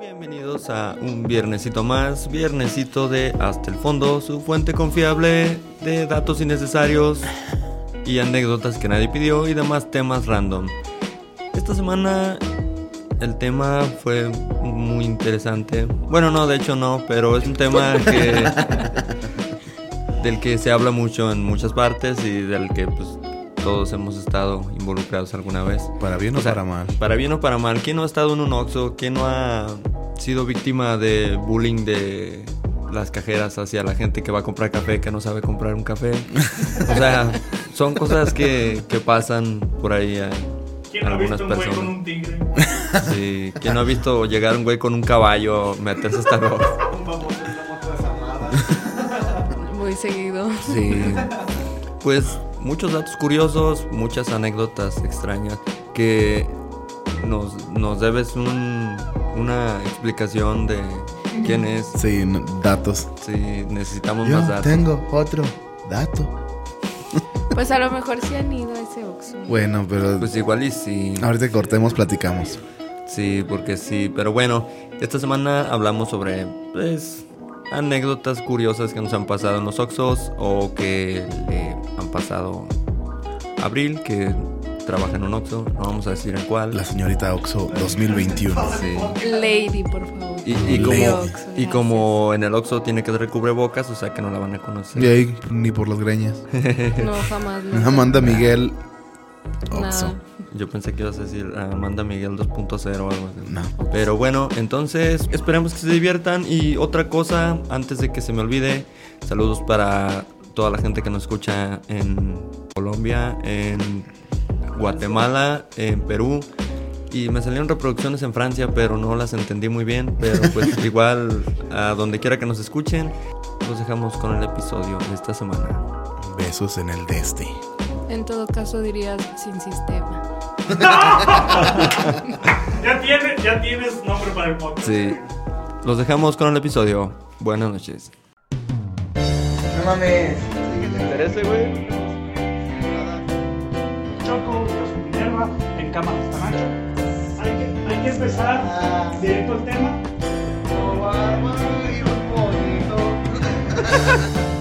Bienvenidos a un viernesito más, viernesito de Hasta el Fondo, su fuente confiable de datos innecesarios y anécdotas que nadie pidió y demás temas random. Esta semana el tema fue muy interesante. Bueno, no, de hecho no, pero es un tema que del que se habla mucho en muchas partes y del que pues todos hemos estado involucrados alguna vez. Para bien o, O sea, para mal. Para bien o para mal. ¿Quién no ha estado en un Oxxo? ¿Quién no ha sido víctima de bullying de las cajeras hacia la gente que va a comprar café que no sabe comprar un café? O sea, son cosas que, que pasan por ahí a ¿Quién no ha algunas visto un güey personas. con un tigre? Sí. ¿Quién no ha visto llegar un güey con un caballo, meterse hasta desarmada. Muy seguido. Sí. Pues muchos datos curiosos, muchas anécdotas extrañas que nos, nos debes un- una explicación de quién es. Sí, datos. Si necesitamos Yo más datos. tengo otro dato. Pues a lo mejor sí han ido a ese Oxxo. Bueno, pero Pues igual y sí. ahorita que cortemos, platicamos. Sí, porque sí. Pero bueno, esta semana hablamos sobre, pues, anécdotas curiosas que nos han pasado en los Oxos o que le han pasado a Abril, que trabaja en un Oxxo. No vamos a decir en cuál. La señorita Oxo 2021. Sí. Lady, por favor. Y, como, y en el Oxxo tiene que recubre bocas, o sea que no la van a conocer. Y ahí, ni por los greñas. No, jamás. No. Amanda Miguel Oxo. Nada. Yo pensé que ibas a decir ah, Amanda Miguel 2.0 o algo así. No. Pero bueno, entonces esperemos que se diviertan. Y otra cosa, antes de que se me olvide, saludos para toda la gente que nos escucha en Colombia, en Guatemala, en Perú. Y me salieron reproducciones en Francia, pero no las entendí muy bien. Pero pues igual, a donde quiera que nos escuchen, los dejamos con el episodio de esta semana. Besos en el deste. En todo caso dirías sin sistema. Ya tienes, ya tienes nombre para el podcast. Sí, los dejamos con el episodio. Buenas noches. No mames. ¿Te interesa, güey? Choco, los Minerva, en cámara esta noche. Hay que, hay que empezar Ah. directo al tema. Y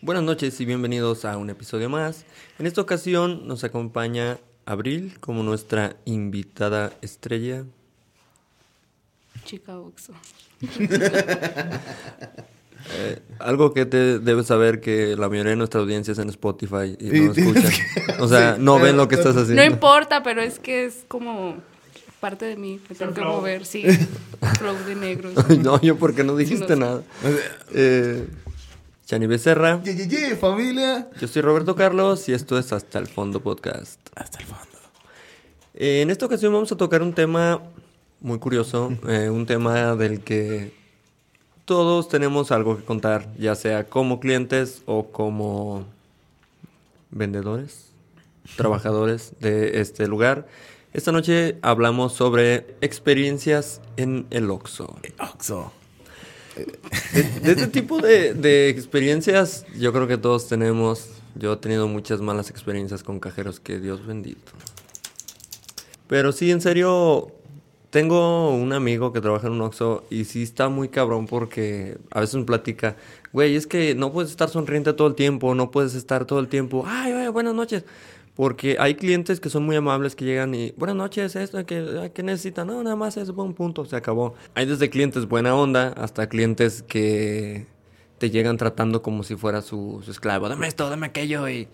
Buenas noches y bienvenidos a un episodio más. En esta ocasión nos acompaña Abril como nuestra invitada estrella. Chica Oxxo. Eh, algo que te debes saber que la mayoría de nuestra audiencia es en Spotify y Sí, no escuchan. O sea, no ven lo que estás haciendo. No importa, pero es que es como parte de mí. Me tengo que flow. mover, sí. Flow de negros. no, yo porque no dijiste Sí, no sé. nada. Eh, Chani Becerra, Ye, ye, ye, familia. yo soy Roberto Carlos y esto es Hasta el Fondo Podcast. Hasta el fondo. Eh, en esta ocasión vamos a tocar un tema muy curioso, eh, un tema del que todos tenemos algo que contar, ya sea como clientes o como vendedores, trabajadores de este lugar. Esta noche hablamos sobre experiencias en el Oxxo. Oxo. De, de este tipo de, de experiencias yo creo que todos tenemos. Yo he tenido muchas malas experiencias con cajeros, que Dios bendito. Pero sí, en serio, tengo un amigo que trabaja en un Oxxo y sí está muy cabrón porque a veces me platica, güey, es que no puedes estar sonriente todo el tiempo, no puedes estar todo el tiempo, ay, güey, buenas noches. Porque hay clientes que son muy amables que llegan y, buenas noches, esto, que, ¿qué necesitan? No, nada más es buen punto, se acabó. Hay desde clientes buena onda hasta clientes que te llegan tratando como si fuera su, su esclavo. Dame esto, dame aquello y,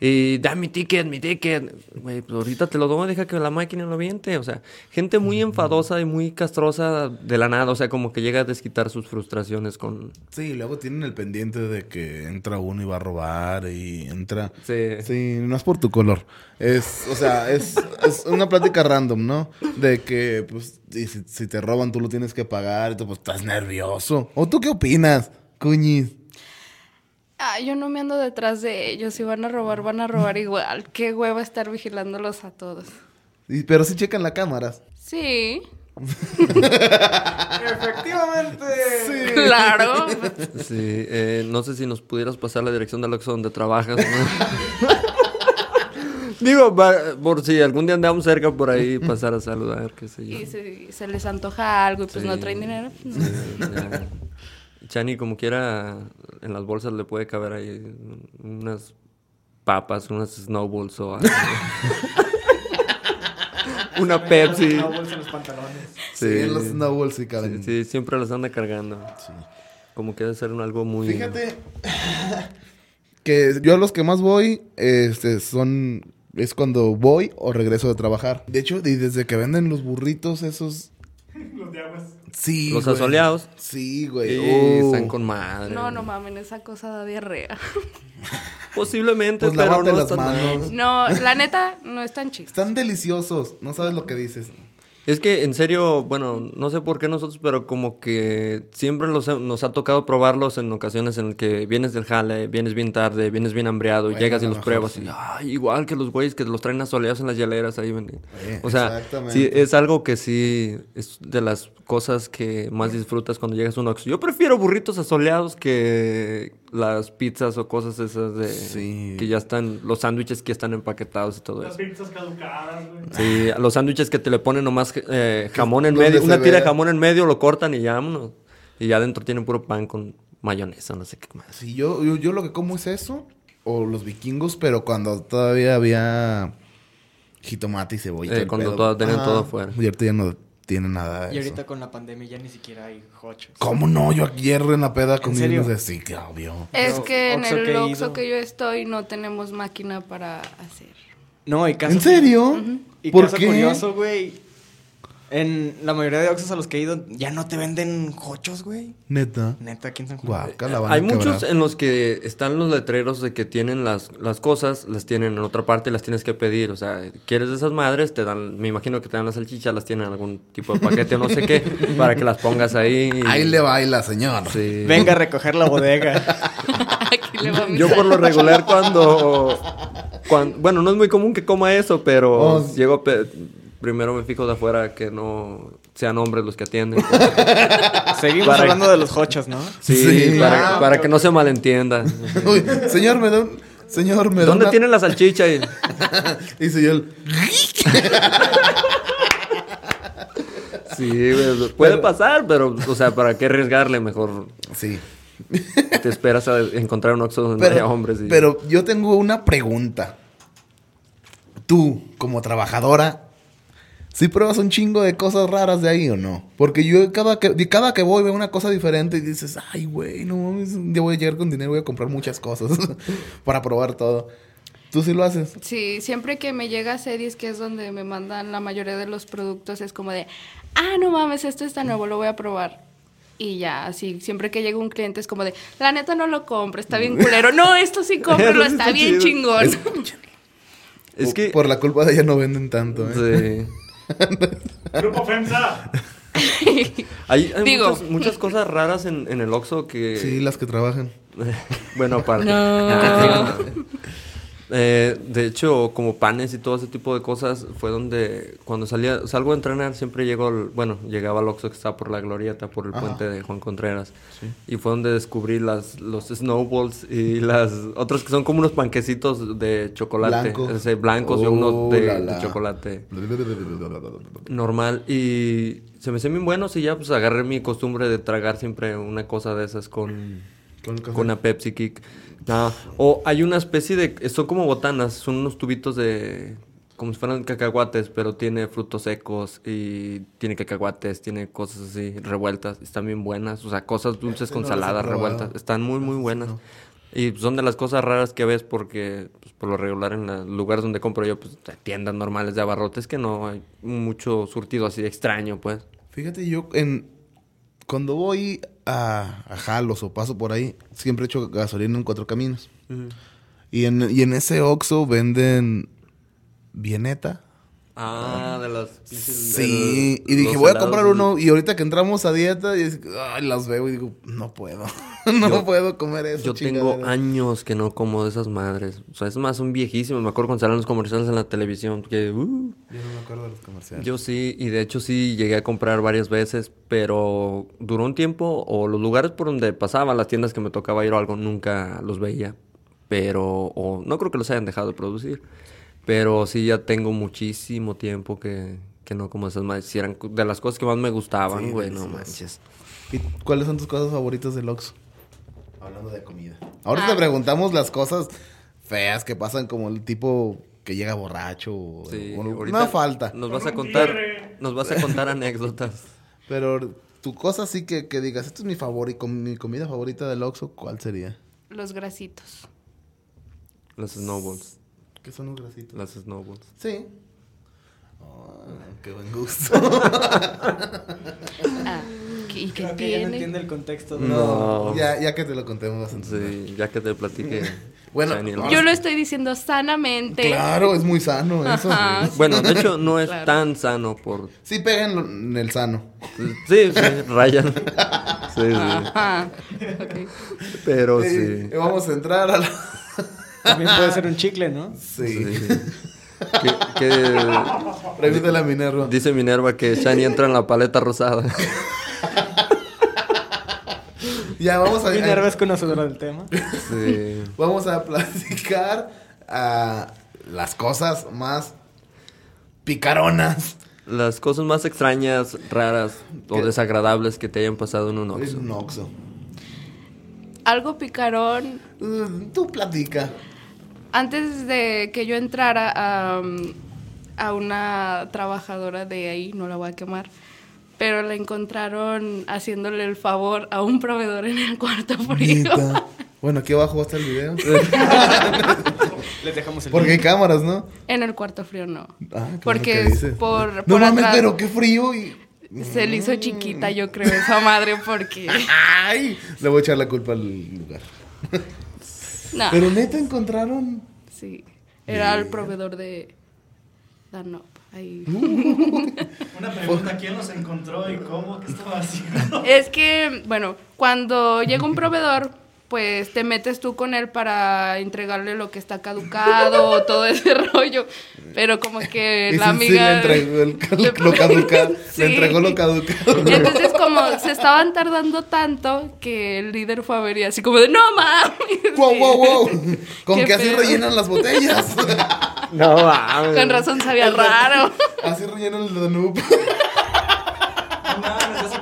y dame mi ticket, mi ticket. Güey, pues ahorita te lo doy, deja que la máquina lo viente. O sea, gente muy enfadosa y muy castrosa de la nada. O sea, como que llega a desquitar sus frustraciones con... Sí, luego tienen el pendiente de que entra uno y va a robar y entra... Sí. Sí, no es por tu color. Es, o sea, es, es una plática random, ¿no? De que, pues, y si, si te roban, tú lo tienes que pagar y tú, pues, estás nervioso. ¿O tú qué opinas, cuñis? Ah, yo no me ando detrás de ellos. Si van a robar, van a robar igual. Qué hueva estar vigilándolos a todos. Y- pero sí checan las cámaras. Sí, Efectivamente. Claro. Sí, eh, no sé si nos pudieras pasar la dirección del Oxxo donde trabajas. ¿no? Digo, va- por si algún día andamos cerca por ahí, pasar a saludar, qué sé yo. Y se, se les antoja algo y pues Sí. no traen dinero. pues, no. Sí. Chani, como quiera, en las bolsas le puede caber ahí unas papas, unas snowballs o algo. Una Pepsi. No bolsa en los pantalones. Sí, en los snowballs sí caben. Sí, sí, siempre las anda cargando. Como que debe ser un algo muy... Fíjate que yo a los que más voy este, son es cuando voy o regreso de trabajar. De hecho, y desde que venden los burritos esos Los de aguas. sí, Los güey. asoleados. Sí, güey. Sí, Uh. están con madre. No, no mamen, esa cosa da diarrea. Posiblemente, Pues pero no las están manos. No, la neta, no es tan chiste. Están deliciosos. No sabes lo que dices. Es que en serio, bueno, no sé por qué nosotros, pero como que siempre los, nos ha tocado probarlos en ocasiones en que vienes del jale, vienes bien tarde, vienes bien hambriado, y Bueno, llegas y los mejor pruebas sí. y ay, igual que los güeyes que los traen asoleados en las hieleras ahí. Eh, o sea, sí, es algo que sí es de las cosas que más disfrutas cuando llegas a un Oxxo. Yo prefiero burritos asoleados que las pizzas o cosas esas de Sí. que ya están los sándwiches que ya están empaquetados y todo Las eso. pizzas caducadas, güey. Sí, los sándwiches que te le ponen nomás eh, jamón en medio, una tira de jamón en medio, lo cortan y ya vámonos. Y ya adentro tienen puro pan con mayonesa, no sé qué más. Sí, yo, yo, yo lo que como es eso. O los vikingos, pero cuando todavía había jitomate y cebolla. Eh, cuando todo- tenían todo afuera. Y ahorita ya no tiene nada de Y eso. ahorita con la pandemia ya ni siquiera hay hochos. ¿Cómo no? Yo ayer en la peda serio? unos de sí, que obvio. Es Pero que en el Oxxo ido- que yo estoy no tenemos máquina para hacer. No, y caso, ¿En serio? Y ¿Por caso qué? curioso, güey. En la mayoría de Oxxos a los que he ido ya no te venden hochos, güey. Neta. Neta, aquí en San Juan. Guacala, van a Hay muchos quebrar. en los que están los letreros de que tienen las, las cosas, las tienen en otra parte y las tienes que pedir. O sea, quieres de esas madres, te dan, me imagino que te dan las salchichas, las tienen en algún tipo de paquete o no sé qué, para que las pongas ahí. Ahí le baila, señor. Sí. Venga a recoger la bodega. Aquí le va mi Yo por lo regular cuando, cuan- Bueno, no es muy común que coma eso, pero Oh. llego... pe- Primero me fijo de afuera que no sean hombres los que atienden. Seguimos Para- hablando de los hochos, ¿no? Sí, Sí. para, que no se malentienda. Uy, señor, me da un... Señor, me da ¿Dónde una- tienen la salchicha? Y- Y señor... Sí, puede pasar, pero, o sea, ¿para qué arriesgarle? Mejor Sí. te esperas a encontrar un Oxxo donde haya hombres. y- pero yo tengo una pregunta. Tú, como trabajadora, ¿sí pruebas un chingo de cosas raras de ahí o no? Porque yo cada que, cada que voy veo una cosa diferente y dices, ay, güey, no mames, día voy a llegar con dinero y voy a comprar muchas cosas para probar todo. ¿Tú sí lo haces? Sí, siempre que me llega a series, que es donde me mandan la mayoría de los productos, es como de, ah, no mames, esto está nuevo, lo voy a probar. Y ya, así, siempre que llega un cliente es como de, la neta no lo compro, está bien culero. No, esto sí Eso está bien chingón. Es que... Por la culpa de ella no venden tanto, ¿eh? Sí. Grupo FEMSA. Hay, hay Digo. muchas, muchas cosas raras en, en el Oxxo que... Sí, las que trabajan. bueno, aparte. No. Eh, de hecho, como panes y todo ese tipo de cosas, fue donde cuando salía, salgo a entrenar, siempre llego, al- bueno, llegaba al Oxxo que estaba por la glorieta, por el Ajá. puente de Juan Contreras. Y fue donde descubrí las, los snowballs y las otros que son como unos panquecitos de chocolate. Blanco. ese, blancos y Oh, unos de, la, de la. chocolate normal. Y se me hacían bien buenos y ya pues agarré mi costumbre de tragar siempre una cosa de esas con, con una Pepsi Kick. No, O hay una especie de... Son como botanas, son unos tubitos de... Como si fueran cacahuates, pero tiene frutos secos y tiene cacahuates, tiene cosas así revueltas. Están bien buenas, o sea, cosas dulces con no las he salada probado. revueltas. Están muy, muy buenas. Y son de las cosas raras que ves porque, pues, por lo regular, en los lugares donde compro yo, pues, tiendas normales de abarrotes que no hay mucho surtido así extraño, pues. Fíjate, yo en cuando voy a, a Jalos o paso por ahí, siempre echo gasolina en cuatro caminos. Y en, y en ese Oxxo venden vieneta Ah, de las pinches- Sí, de y dije, los voy a comprar uno. Y ahorita que entramos a dieta, y es- ay, las veo y digo, no puedo. no Yo- puedo comer eso. Yo tengo años que no como de esas madres. O sea, es más, son viejísimos. Me acuerdo cuando salían los comerciales en la televisión. Que, uh, Yo no me acuerdo de los comerciales. yo sí, y de hecho sí llegué a comprar varias veces, pero duró un tiempo, o los lugares por donde pasaba, las tiendas que me tocaba ir o algo, nunca los veía. Pero, o no creo que los hayan dejado de producir. Pero sí ya tengo muchísimo tiempo que, que no como esas madres. Si eran de las cosas que más me gustaban, Sí, güey, no manches. ¿Y cuáles son tus cosas favoritas del Oxxo? Hablando de comida. Ahorita Ah. te preguntamos las cosas feas que pasan como el tipo que llega borracho. o- Sí, o una falta. Nos vas a contar, nos vas a contar anécdotas. Pero tu cosa sí que, que digas, esta es mi mi comida favorita del Oxxo, ¿cuál sería? Los grasitos. Las snowballs. ¿Qué son los grasitos? Las snowballs. Sí. Oh, qué buen gusto. Ah, ¿qué- ¿y qué Creo que ya no tiene? entiende el contexto. de- No. ya, ya que te lo contemos entender. Sí, ya que te platiqué. Bueno, Yo lo estoy diciendo sanamente. Claro, es muy sano eso. Ajá. Bueno, de hecho no es Claro. tan sano por... Sí, peguen en el sano. Sí, sí, rayan. Sí, sí. Ajá. Ok. Pero sí. Vamos a entrar a la... También puede ser un chicle, ¿no? Sí. sí. Que, que- Pregúntale a Minerva. dice Minerva que Shani entra en la paleta rosada. Ya, vamos a... Minerva es conocedora del tema. Sí. Vamos a platicar a las cosas más picaronas. Las cosas más extrañas, raras o desagradables que te hayan pasado en un Es Oxxo. un Oxxo. Algo picarón. Uh, Tú platica. Antes de que yo entrara a, a una trabajadora de ahí, no la voy a quemar, pero la encontraron haciéndole el favor a un proveedor en el cuarto frío. Bueno, aquí abajo va a estar el video. Les dejamos el Porque hay cámaras, ¿no? En el cuarto frío no. Ah, qué bueno Porque que es dices. por, No por mames, atrás. pero qué frío y... Se le hizo chiquita, yo creo, esa madre, porque... ¡Ay! Le voy a echar la culpa al lugar. No, Pero neta encontraron... sí. Era el proveedor de Danop. Ahí. Una pregunta, ¿quién los encontró y cómo? ¿Qué estaba haciendo? Es que, bueno, cuando llega un proveedor, pues te metes tú con él para entregarle lo que está caducado, todo ese rollo. Pero como que Y la sí, sí, amiga... le entregó el- lo caducado. Sí. Le entregó lo caducado. Y entonces como se estaban tardando tanto que el líder fue a ver y así como de, no mames. ¡Wow, wow, wow! Con Qué que así pedo. rellenan las botellas. No, mames. Con razón sabía raro. así rellenan el Danube. No mames, ya se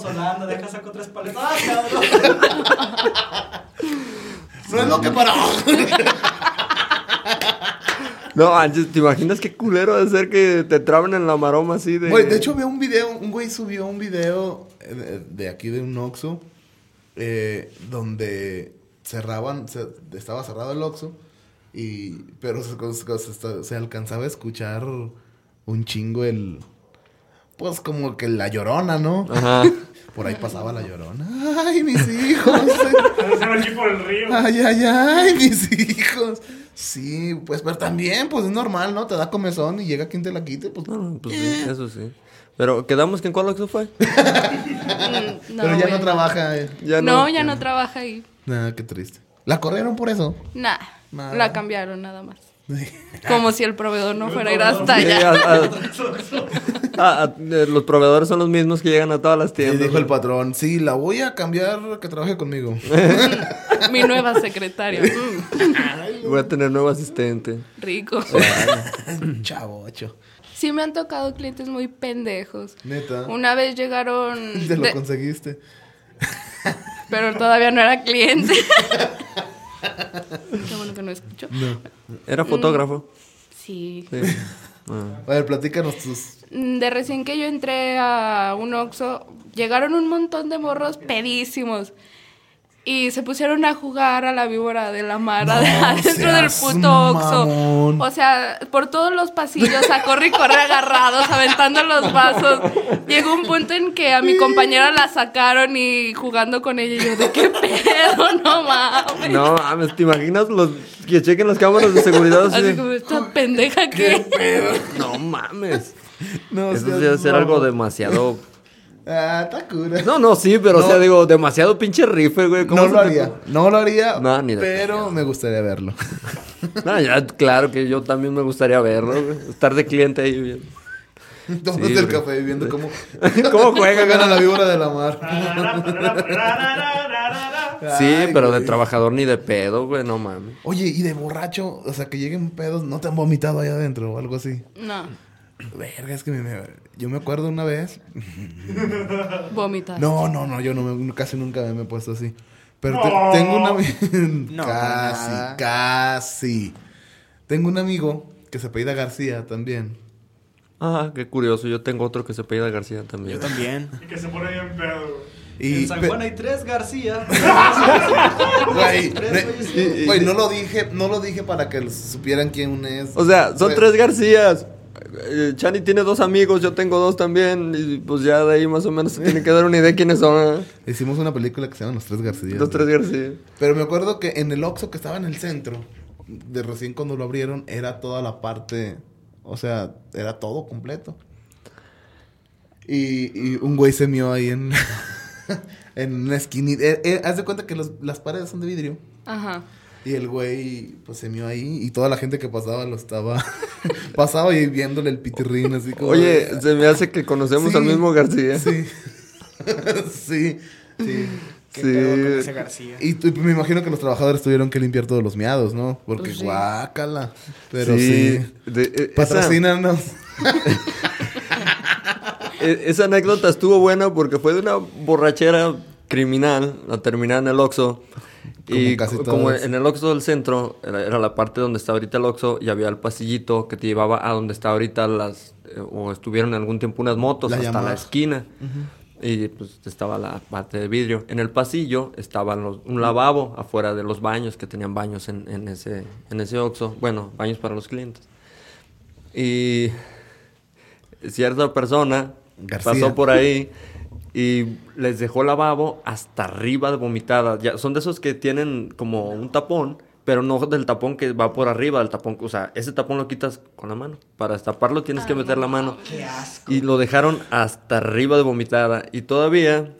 helados Holanda, deja saco tres paletas. ¡Ah, cabrón! No es lo que para. No, manches, ¿te imaginas qué culero de ser que te traben en la maroma así de... Güey, de hecho veo un video, un güey subió un video eh, de, de aquí de un Oxxo eh, donde cerraban, se- estaba cerrado el Oxxo y pero se, se- se- se alcanzaba a escuchar un chingo el pues como que la llorona, ¿no? Ajá. Por ahí pasaba la llorona. Ay, mis hijos. Aquí por el río. Ay, ay, ay, mis hijos. Sí, pues, pero también, pues es normal, ¿no? Te da comezón y llega quien te la quite, pues. No, pues sí, eso sí. Pero quedamos que en cuál Oxxo fue. Mm, pero ya no trabaja. eh. Ya no, ya no trabaja ahí. Nah, qué triste. La corrieron por eso. Nah, Nada. la cambiaron nada más. Como si el proveedor no fuera a ir hasta allá. a- a- eh, los proveedores son los mismos que llegan a todas las Y tiendas. dijo el patrón, sí, la voy a cambiar que trabaje conmigo. Mi nueva secretaria. Voy a tener nuevo asistente. rico. Chavocho. Sí me han tocado clientes muy pendejos. Neta. Una vez llegaron... Te lo de- conseguiste. pero todavía no era cliente. Qué bueno que no escuchó. Era fotógrafo. Sí. Sí. Ah. A ver, platícanos tus. Mm, De recién que yo entré a un Oxxo, llegaron un montón de morros pedísimos. Y se pusieron a jugar a la víbora de la mar No adentro del puto Oxxo. O sea, por todos los pasillos, a corre y corre agarrados, aventando los vasos. Llegó un punto en que a mi compañera la sacaron y jugando con ella. Y yo, ¿de qué pedo? No mames. No mames, ¿te imaginas los que chequen las cámaras de seguridad así? Así como, esta pendeja que. No mames. No, Eso debe ser algo demasiado. Ah, está cura. No, no, sí, pero No. o sea, digo, demasiado pinche rifle, güey. ¿Cómo No lo te- haría, no lo haría, No, ni de pero me gustaría verlo. No, ya, claro que yo también me gustaría verlo, güey. Estar de cliente ahí bien. Tomando Sí, el güey. café viendo cómo, ¿Cómo juegan? juegan a la víbora de la mar. Sí, Ay, pero de güey. trabajador ni de pedo, güey, no mames. Oye, y de borracho, o sea, que lleguen pedos, ¿no te han vomitado ahí adentro o algo así? No, Verga, es que me- me- yo me acuerdo una vez. vomitas. No, no, no, yo no me- casi nunca me he puesto así. Pero te- tengo un amigo. No, casi, nada. casi. Tengo un amigo que se apellida García también. Ah, qué curioso. Yo tengo otro que se apellida García Yo también. también. Y que se pone bien pedo. Y, en San pe- Juan hay tres García. Güey, no lo dije, no lo dije para que supieran quién es. O sea, son tres Garcías. Eh, Chani tiene dos amigos, yo tengo dos también. Y pues ya de ahí más o menos se tiene que dar una idea de quiénes son. ¿eh? Hicimos una película que se llama Los Tres García. Los tres García. Pero me acuerdo que en el Oxxo que estaba en el centro, de recién cuando lo abrieron, era toda la parte, o sea, era todo completo. Y, y un güey se mió ahí en, en una esquinita. Eh, eh, haz de cuenta que los- las paredes son de vidrio. Ajá. Y el güey, pues se mió ahí y toda la gente que pasaba lo estaba... pasaba y viéndole el pitirrín así como... Oye, de- se me hace que conocemos Sí, al mismo García. Sí. sí. Sí. ¿Qué Sí. pedo con ese García? Y tú- me imagino que los trabajadores tuvieron que limpiar todos los miados, ¿no? Porque Pues sí. guácala. Pero sí. de- eh, esa, Patrocínanos. eh, esa anécdota estuvo buena porque fue de una borrachera criminal. La terminé en el Oxxo. Y Como casi co- como todas. en el Oxxo del centro, era, la parte donde está ahorita el Oxxo, y había el pasillito que te llevaba a donde está ahorita las... eh, o estuvieron algún tiempo unas motos La hasta la esquina. Y pues estaba la parte de vidrio. En el pasillo estaba los- un lavabo afuera de los baños, que tenían baños en, en ese, en ese Oxxo. Bueno, baños para los clientes. Y cierta persona García. pasó por ahí y les dejó lavabo hasta arriba de vomitada. Ya, son de esos que tienen como un tapón, pero no del tapón que va por arriba del tapón. O sea, ese tapón lo quitas con la mano. Para destaparlo tienes que meter la mano. Qué asco. Y lo dejaron hasta arriba de vomitada. Y todavía,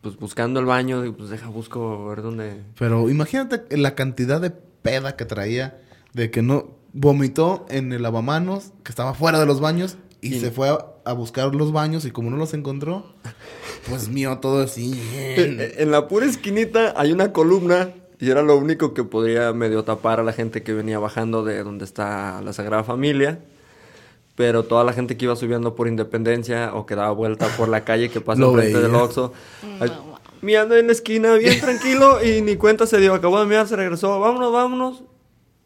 pues buscando el baño, pues deja, busco a ver dónde... Pero imagínate la cantidad de peda que traía de que no vomitó en el lavamanos, que estaba fuera de los baños, y Y- se fue a, a buscar los baños y como no los encontró, pues mío todo así. Eh, En la pura esquinita hay una columna y era lo único que podría medio tapar a la gente que venía bajando de donde está la Sagrada Familia. Pero toda la gente que iba subiendo por Independencia o que daba vuelta por la calle que pasa Lo enfrente del. Oxxo. ay, Miando en la esquina, bien tranquilo, y ni cuenta se dio. Acabó de mirar, se regresó. Vámonos, vámonos.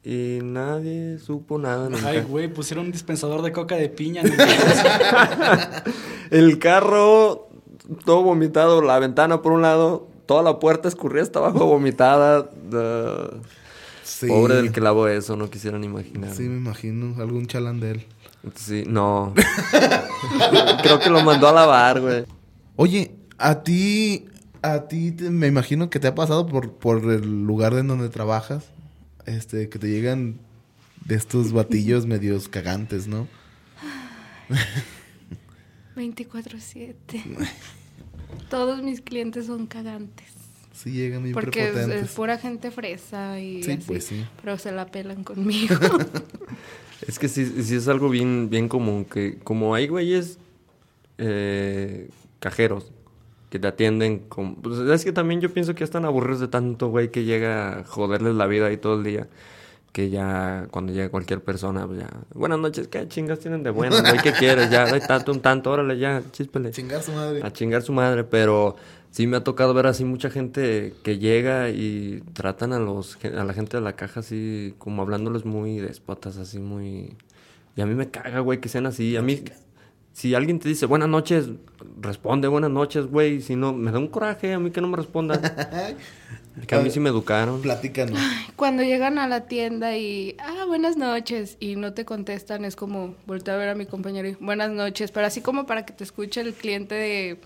Y nadie supo nada. nunca. Ay, güey, pusieron un dispensador de coca de piña. ni- El carro, todo vomitado, la ventana por un lado, toda la puerta escurrida hasta abajo vomitada. Uh, Sí. Pobre del que lavó eso, no quisieran imaginar. Sí, me imagino, algún chalán de él. Sí, no. Creo que lo mandó a lavar, güey. Oye, a ti, a ti te- me imagino que te ha pasado por, por el lugar en donde trabajas, este, que te llegan de estos batillos medios cagantes, ¿no? 24-7. Todos mis clientes son cagantes. Sí, llegan bien Porque es, pura gente fresa y Sí, así, pues sí. Pero se la pelan conmigo. Es que sí, sí es algo bien, bien común, que como hay güeyes eh, cajeros que te atienden con... Pues es que también yo pienso que ya están aburridos de tanto güey que llega a joderles la vida ahí todo el día. Que ya cuando llega cualquier persona, pues ya... Buenas noches, ¿qué chingas tienen de buenas, güey? ¿Qué quieres? Ya, hay tanto, un tanto, órale, ya, chíspele. Chingar su madre. A chingar su madre, pero sí me ha tocado ver así mucha gente que llega y tratan a los a la gente de la caja así como hablándoles muy déspotas, así muy y a mí me caga, güey, que sean así. A mí Si alguien te dice buenas noches, responde buenas noches, güey. Si no, me da un coraje a mí que no me respondan. que a mí sí me educaron. Platícanos. Cuando llegan a la tienda y, ah, buenas noches, y no te contestan, es como voltear a ver a mi compañero y, buenas noches, pero así como para que te escuche el cliente de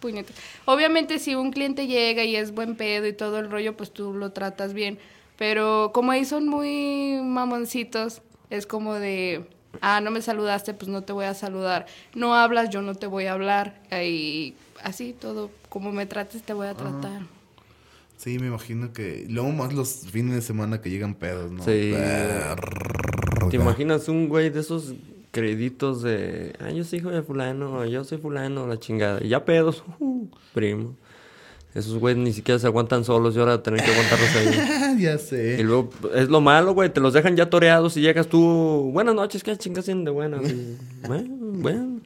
puñete. Obviamente si un cliente llega y es buen pedo y todo el rollo, pues tú lo tratas bien, pero como ahí son muy mamoncitos, es como de, ah, no me saludaste, pues no te voy a saludar. No hablas, yo no te voy a hablar. Y así todo, como me trates, te voy a tratar. Sí, me imagino que. Luego más los fines de semana que llegan pedos, ¿no? Sí. ¿Te imaginas un güey de esos créditos de, ah, yo soy hijo de fulano, yo soy fulano, la chingada. Y ya pedos, uh, primo. Esos güeyes ni siquiera se aguantan solos y ahora tener que aguantarlos ahí. ya Y sé. luego, es lo malo, güey, te los dejan ya toreados y llegas tú, buenas noches, ¿qué chingas tienen de buenas? Y, bueno, bueno.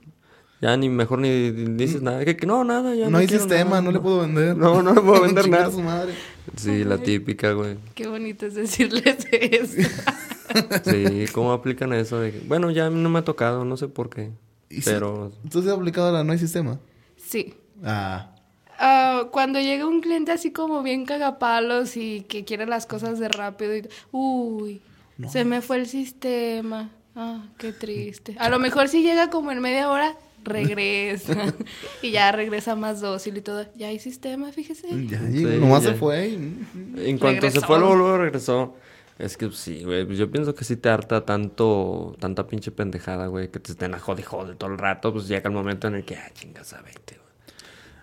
Ya ni mejor ni dices nada. Que, que no, nada, ya. No, hay quiero sistema, nada, no le puedo vender. No, no le puedo vender nada. a su madre. Sí, la típica, güey. Qué bonito es decirles eso. Sí, ¿cómo aplican eso? De que, bueno, ya a mí no me ha tocado, no sé por qué. ¿Y si- Pero Entonces, aplicado la no hay sistema. sí. Ah. Ah, cuando llega un cliente así como bien cagapalos y que quiere las cosas de rápido y uy, se me fue el sistema. Ah, qué triste. A lo mejor si llega como en media hora, regresa. y ya regresa más dócil y todo. Ya hay sistema, fíjese. Ya, Sí, nomás ya. se fue. y- en cuanto se fue, luego, luego regresó. Es que sí, güey. pues Yo pienso que sí te harta tanto, tanta pinche pendejada, güey, que te estén a jode, jode todo el rato. Pues llega el momento en el que, ah, chingas a 20, güey.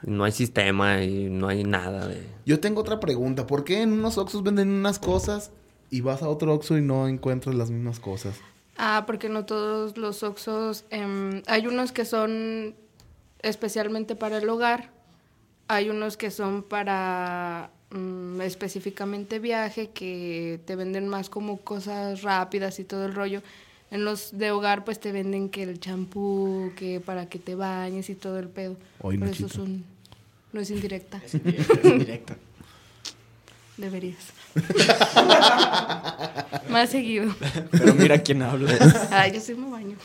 No hay sistema y no hay nada de. Yo tengo otra pregunta. ¿Por qué en unos Oxxos venden unas cosas y vas a otro Oxxo y no encuentras las mismas cosas? Ah, porque no todos los Oxxos, em, hay unos que son especialmente para el hogar, hay unos que son para mm, específicamente viaje, que te venden más como cosas rápidas y todo el rollo. En los de hogar pues te venden que el champú, que para que te bañes y todo el pedo. Por eso Nachito. son, no es indirecta, Es indirecto. deberías. más seguido. Pero mira quién habla. Ay, yo sí me baño.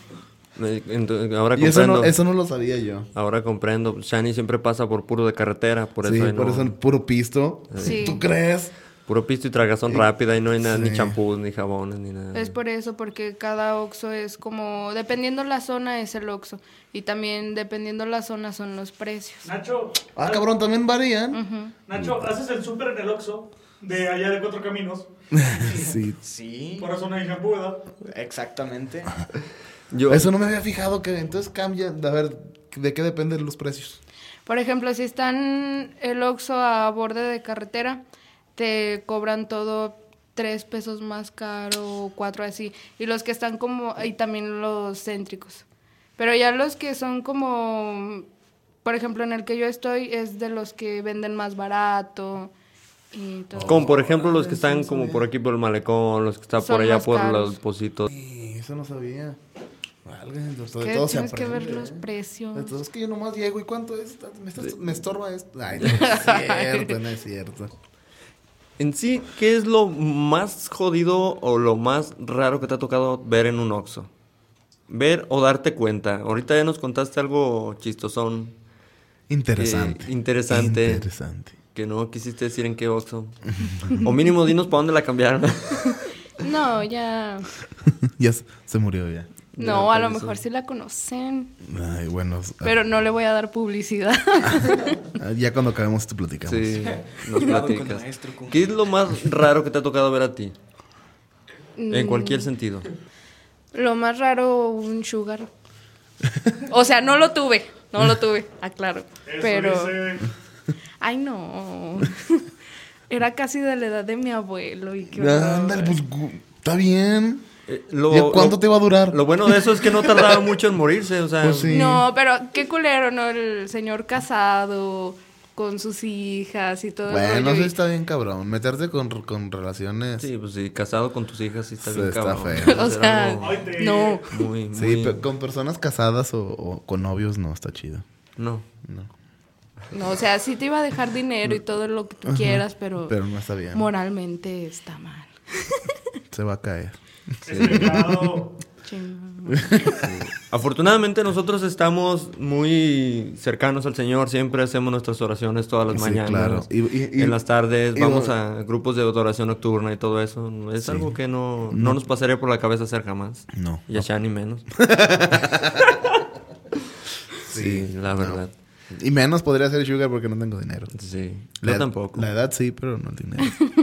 Ahora Y eso comprendo. no, eso no lo sabía yo. Ahora comprendo. Shani siempre pasa por puro de carretera, por eso sí, por no- eso el puro pisto. Sí. ¿Tú crees? Puro pisto y tragazón rápida y no hay nada, ni champús, ni jabones, ni nada. Es por eso, porque cada Oxxo es como, dependiendo la zona es el Oxxo. Y también dependiendo la zona son los precios. Nacho, Ah, cabrón, también varían. Nacho, haces el súper en el Oxxo de allá de Cuatro Caminos. Sí. Sí, Por eso no hay shampoo, ¿verdad? exactamente. Yo, Eso no me había fijado que entonces cambia. A ver, ¿de qué dependen los precios? Por ejemplo, si están el Oxxo a borde de carretera, te cobran todo tres pesos más caro o cuatro así. Y los que están como, y también los céntricos. Pero ya los que son como, por ejemplo, en el que yo estoy es de los que venden más barato y todo. como por ejemplo los que eso están no como por aquí por el malecón, los que están Son por allá por caros. los positos. Sí, eso no sabía. Válgame, de todo, Que todo se tienes que ver aprende, los ¿eh? precios. Entonces es que yo nomás llego y cuánto es, me, estás- me estorba esto. Ay, no es cierto, no es cierto. En sí, ¿qué es lo más jodido o lo más raro que te ha tocado ver en un Oxxo? Ver o darte cuenta. Ahorita ya nos contaste algo chistosón Interesante. Eh, interesante. Interesante. que no quisiste decir en qué Oxxo. o mínimo dinos para dónde la cambiaron. No, ya. ya se, se murió ya. No, a lo mejor sí la conocen. Ay, bueno. Pero no le voy a dar publicidad. ah, Ya cuando acabemos te platicamos. sí, nos Cuidado con el platicas. maestro, con- ¿Qué es lo más raro que te ha tocado ver a ti? Mm. En cualquier sentido. Lo más raro, un sugar. O sea, no lo tuve, no lo tuve, aclaro. Eso Pero, dice. ay no. Era casi de la edad de mi abuelo y qué horror. Ándale, pues está bien. Eh, lo- ¿Ya ¿Cuánto lo- te va a durar? Lo bueno de eso es que no tardaba mucho en morirse, o sea, Pues sí. No, pero qué culero, ¿no? El señor casado con sus hijas y todo Bueno, eso está bien cabrón. Meterte con, con relaciones. sí, pues sí, casado con tus hijas sí está Sí, bien está cabrón. feo. O sea, no. muy, Sí, muy- pe- con personas casadas o, o con novios no está chido. no. No. No, o sea, sí te iba a dejar dinero y todo lo que tú quieras, pero, Pero no está bien. moralmente está mal. Se va a caer. Afortunadamente nosotros estamos muy cercanos al Señor, siempre hacemos nuestras oraciones todas las Sí, mañanas, claro. Y- y- y- en las tardes, y- vamos a grupos de adoración nocturna y todo eso. Es Sí. algo que no, no nos pasaría por la cabeza hacer jamás. No. Y a Shani menos. sí, la verdad. Y menos podría ser Sugar porque no tengo dinero. Sí, La yo ed- tampoco. La edad sí, pero no el dinero.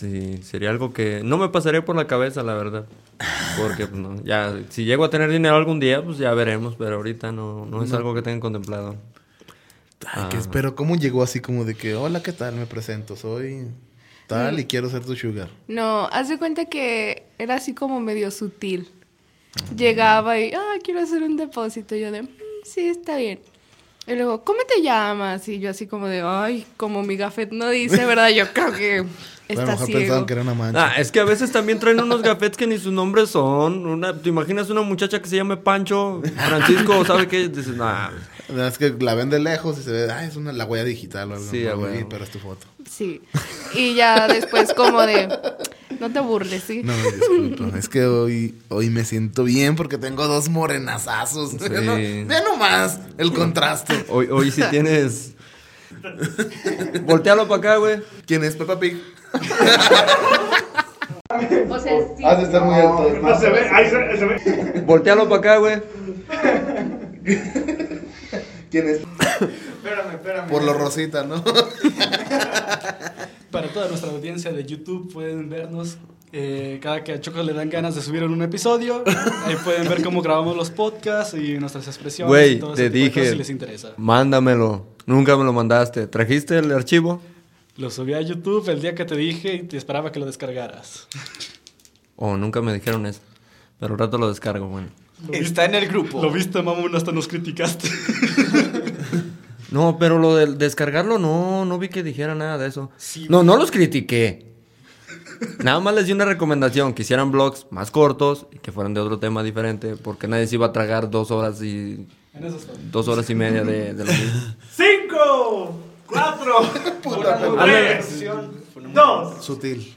Sí, sería algo que no me pasaría por la cabeza, la verdad. Porque, pues, no, ya, si llego a tener dinero algún día, pues ya veremos, pero ahorita no, no es algo que tengan contemplado. Ay, que Ah. espero, ¿cómo llegó así como de que, hola, ¿qué tal? Me presento, soy tal y quiero ser tu Sugar? No, haz de cuenta que era así como medio sutil. Llegaba y, ah, quiero hacer un depósito. Y yo de, "Mm, sí, está bien. Y luego, ¿cómo te llamas? Y yo así como de, ay, como mi gafet no dice, ¿verdad? Yo creo que A lo mejor ciego. pensaban que era una mancha. Ah, es que a veces también traen unos gafetes que ni sus nombres son. Una, ¿Te imaginas una muchacha que se llame Pancho, Francisco, ¿sabe qué? Dices, nah. Es que la ven de lejos y se ve, ah, es una, la huella digital o algo. Sí, pero es tu foto. Sí. Y ya después como de, no te burles, ¿sí? No, disculpa. es que hoy, hoy me siento bien porque tengo dos morenazazos. No, Ve nomás el contraste. Hoy, hoy sí tienes. Voltealo para acá, güey. ¿Quién es Peppa Pig? O sea, sí. Has de estar muy alto. No se ve, ahí se, se ve. Voltealo para acá, güey. ¿Quién es? Espérame, espérame. Por lo rosita, ¿no? Para toda nuestra audiencia de YouTube pueden vernos eh, cada que a Choco le dan ganas de subir un episodio. Ahí pueden ver cómo grabamos los podcasts y nuestras expresiones. Güey, te dije. Si les interesa. Mándamelo. Nunca me lo mandaste. ¿Trajiste el archivo? Lo subí a YouTube el día que te dije y te esperaba que lo descargaras. Oh, nunca me dijeron eso. Pero al rato lo descargo, bueno. Está en el grupo. Lo viste, mamón, hasta nos criticaste. No, pero lo del descargarlo no, no vi que dijera nada de eso. Sí. No, no los critiqué. Nada más les di una recomendación, que hicieran blogs más cortos y que fueran de otro tema diferente, porque nadie se iba a tragar dos horas y En dos horas y media de, de lo mismo. Cinco, cuatro, Ándale. tres, dos. Sutil.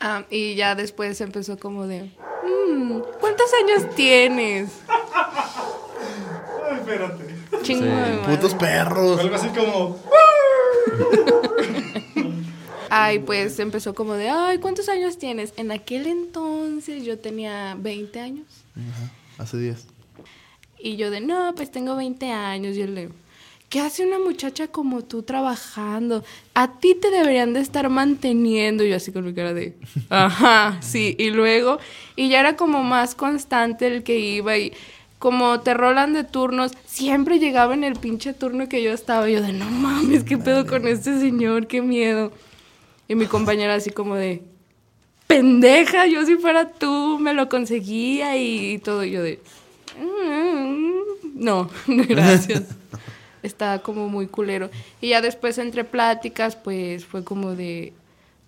Ah, y ya después empezó como de, "Mm, ¿cuántos años tienes? Ay, espérate. Chingo Sí. de madre. Putos perros. Algo así como. Ay, pues empezó como de, ay, ¿cuántos años tienes? En aquel entonces yo tenía 20 años. Hace 10. Y yo de, no, pues tengo 20 años. Y él le, ¿qué hace una muchacha como tú trabajando? A ti te deberían de estar manteniendo. Y yo así con mi cara de, ajá, sí. Y luego, y ya era como más constante el que iba y como te rolan de turnos, siempre llegaba en el pinche turno que yo estaba. Y yo de, no mames, ¿qué pedo con este señor? Qué miedo. Y mi compañera así como de, pendeja, yo si fuera tú me lo conseguía y, y todo. Y yo de, "Mm, no, gracias. Estaba como muy culero. Y ya después entre pláticas, pues fue como de,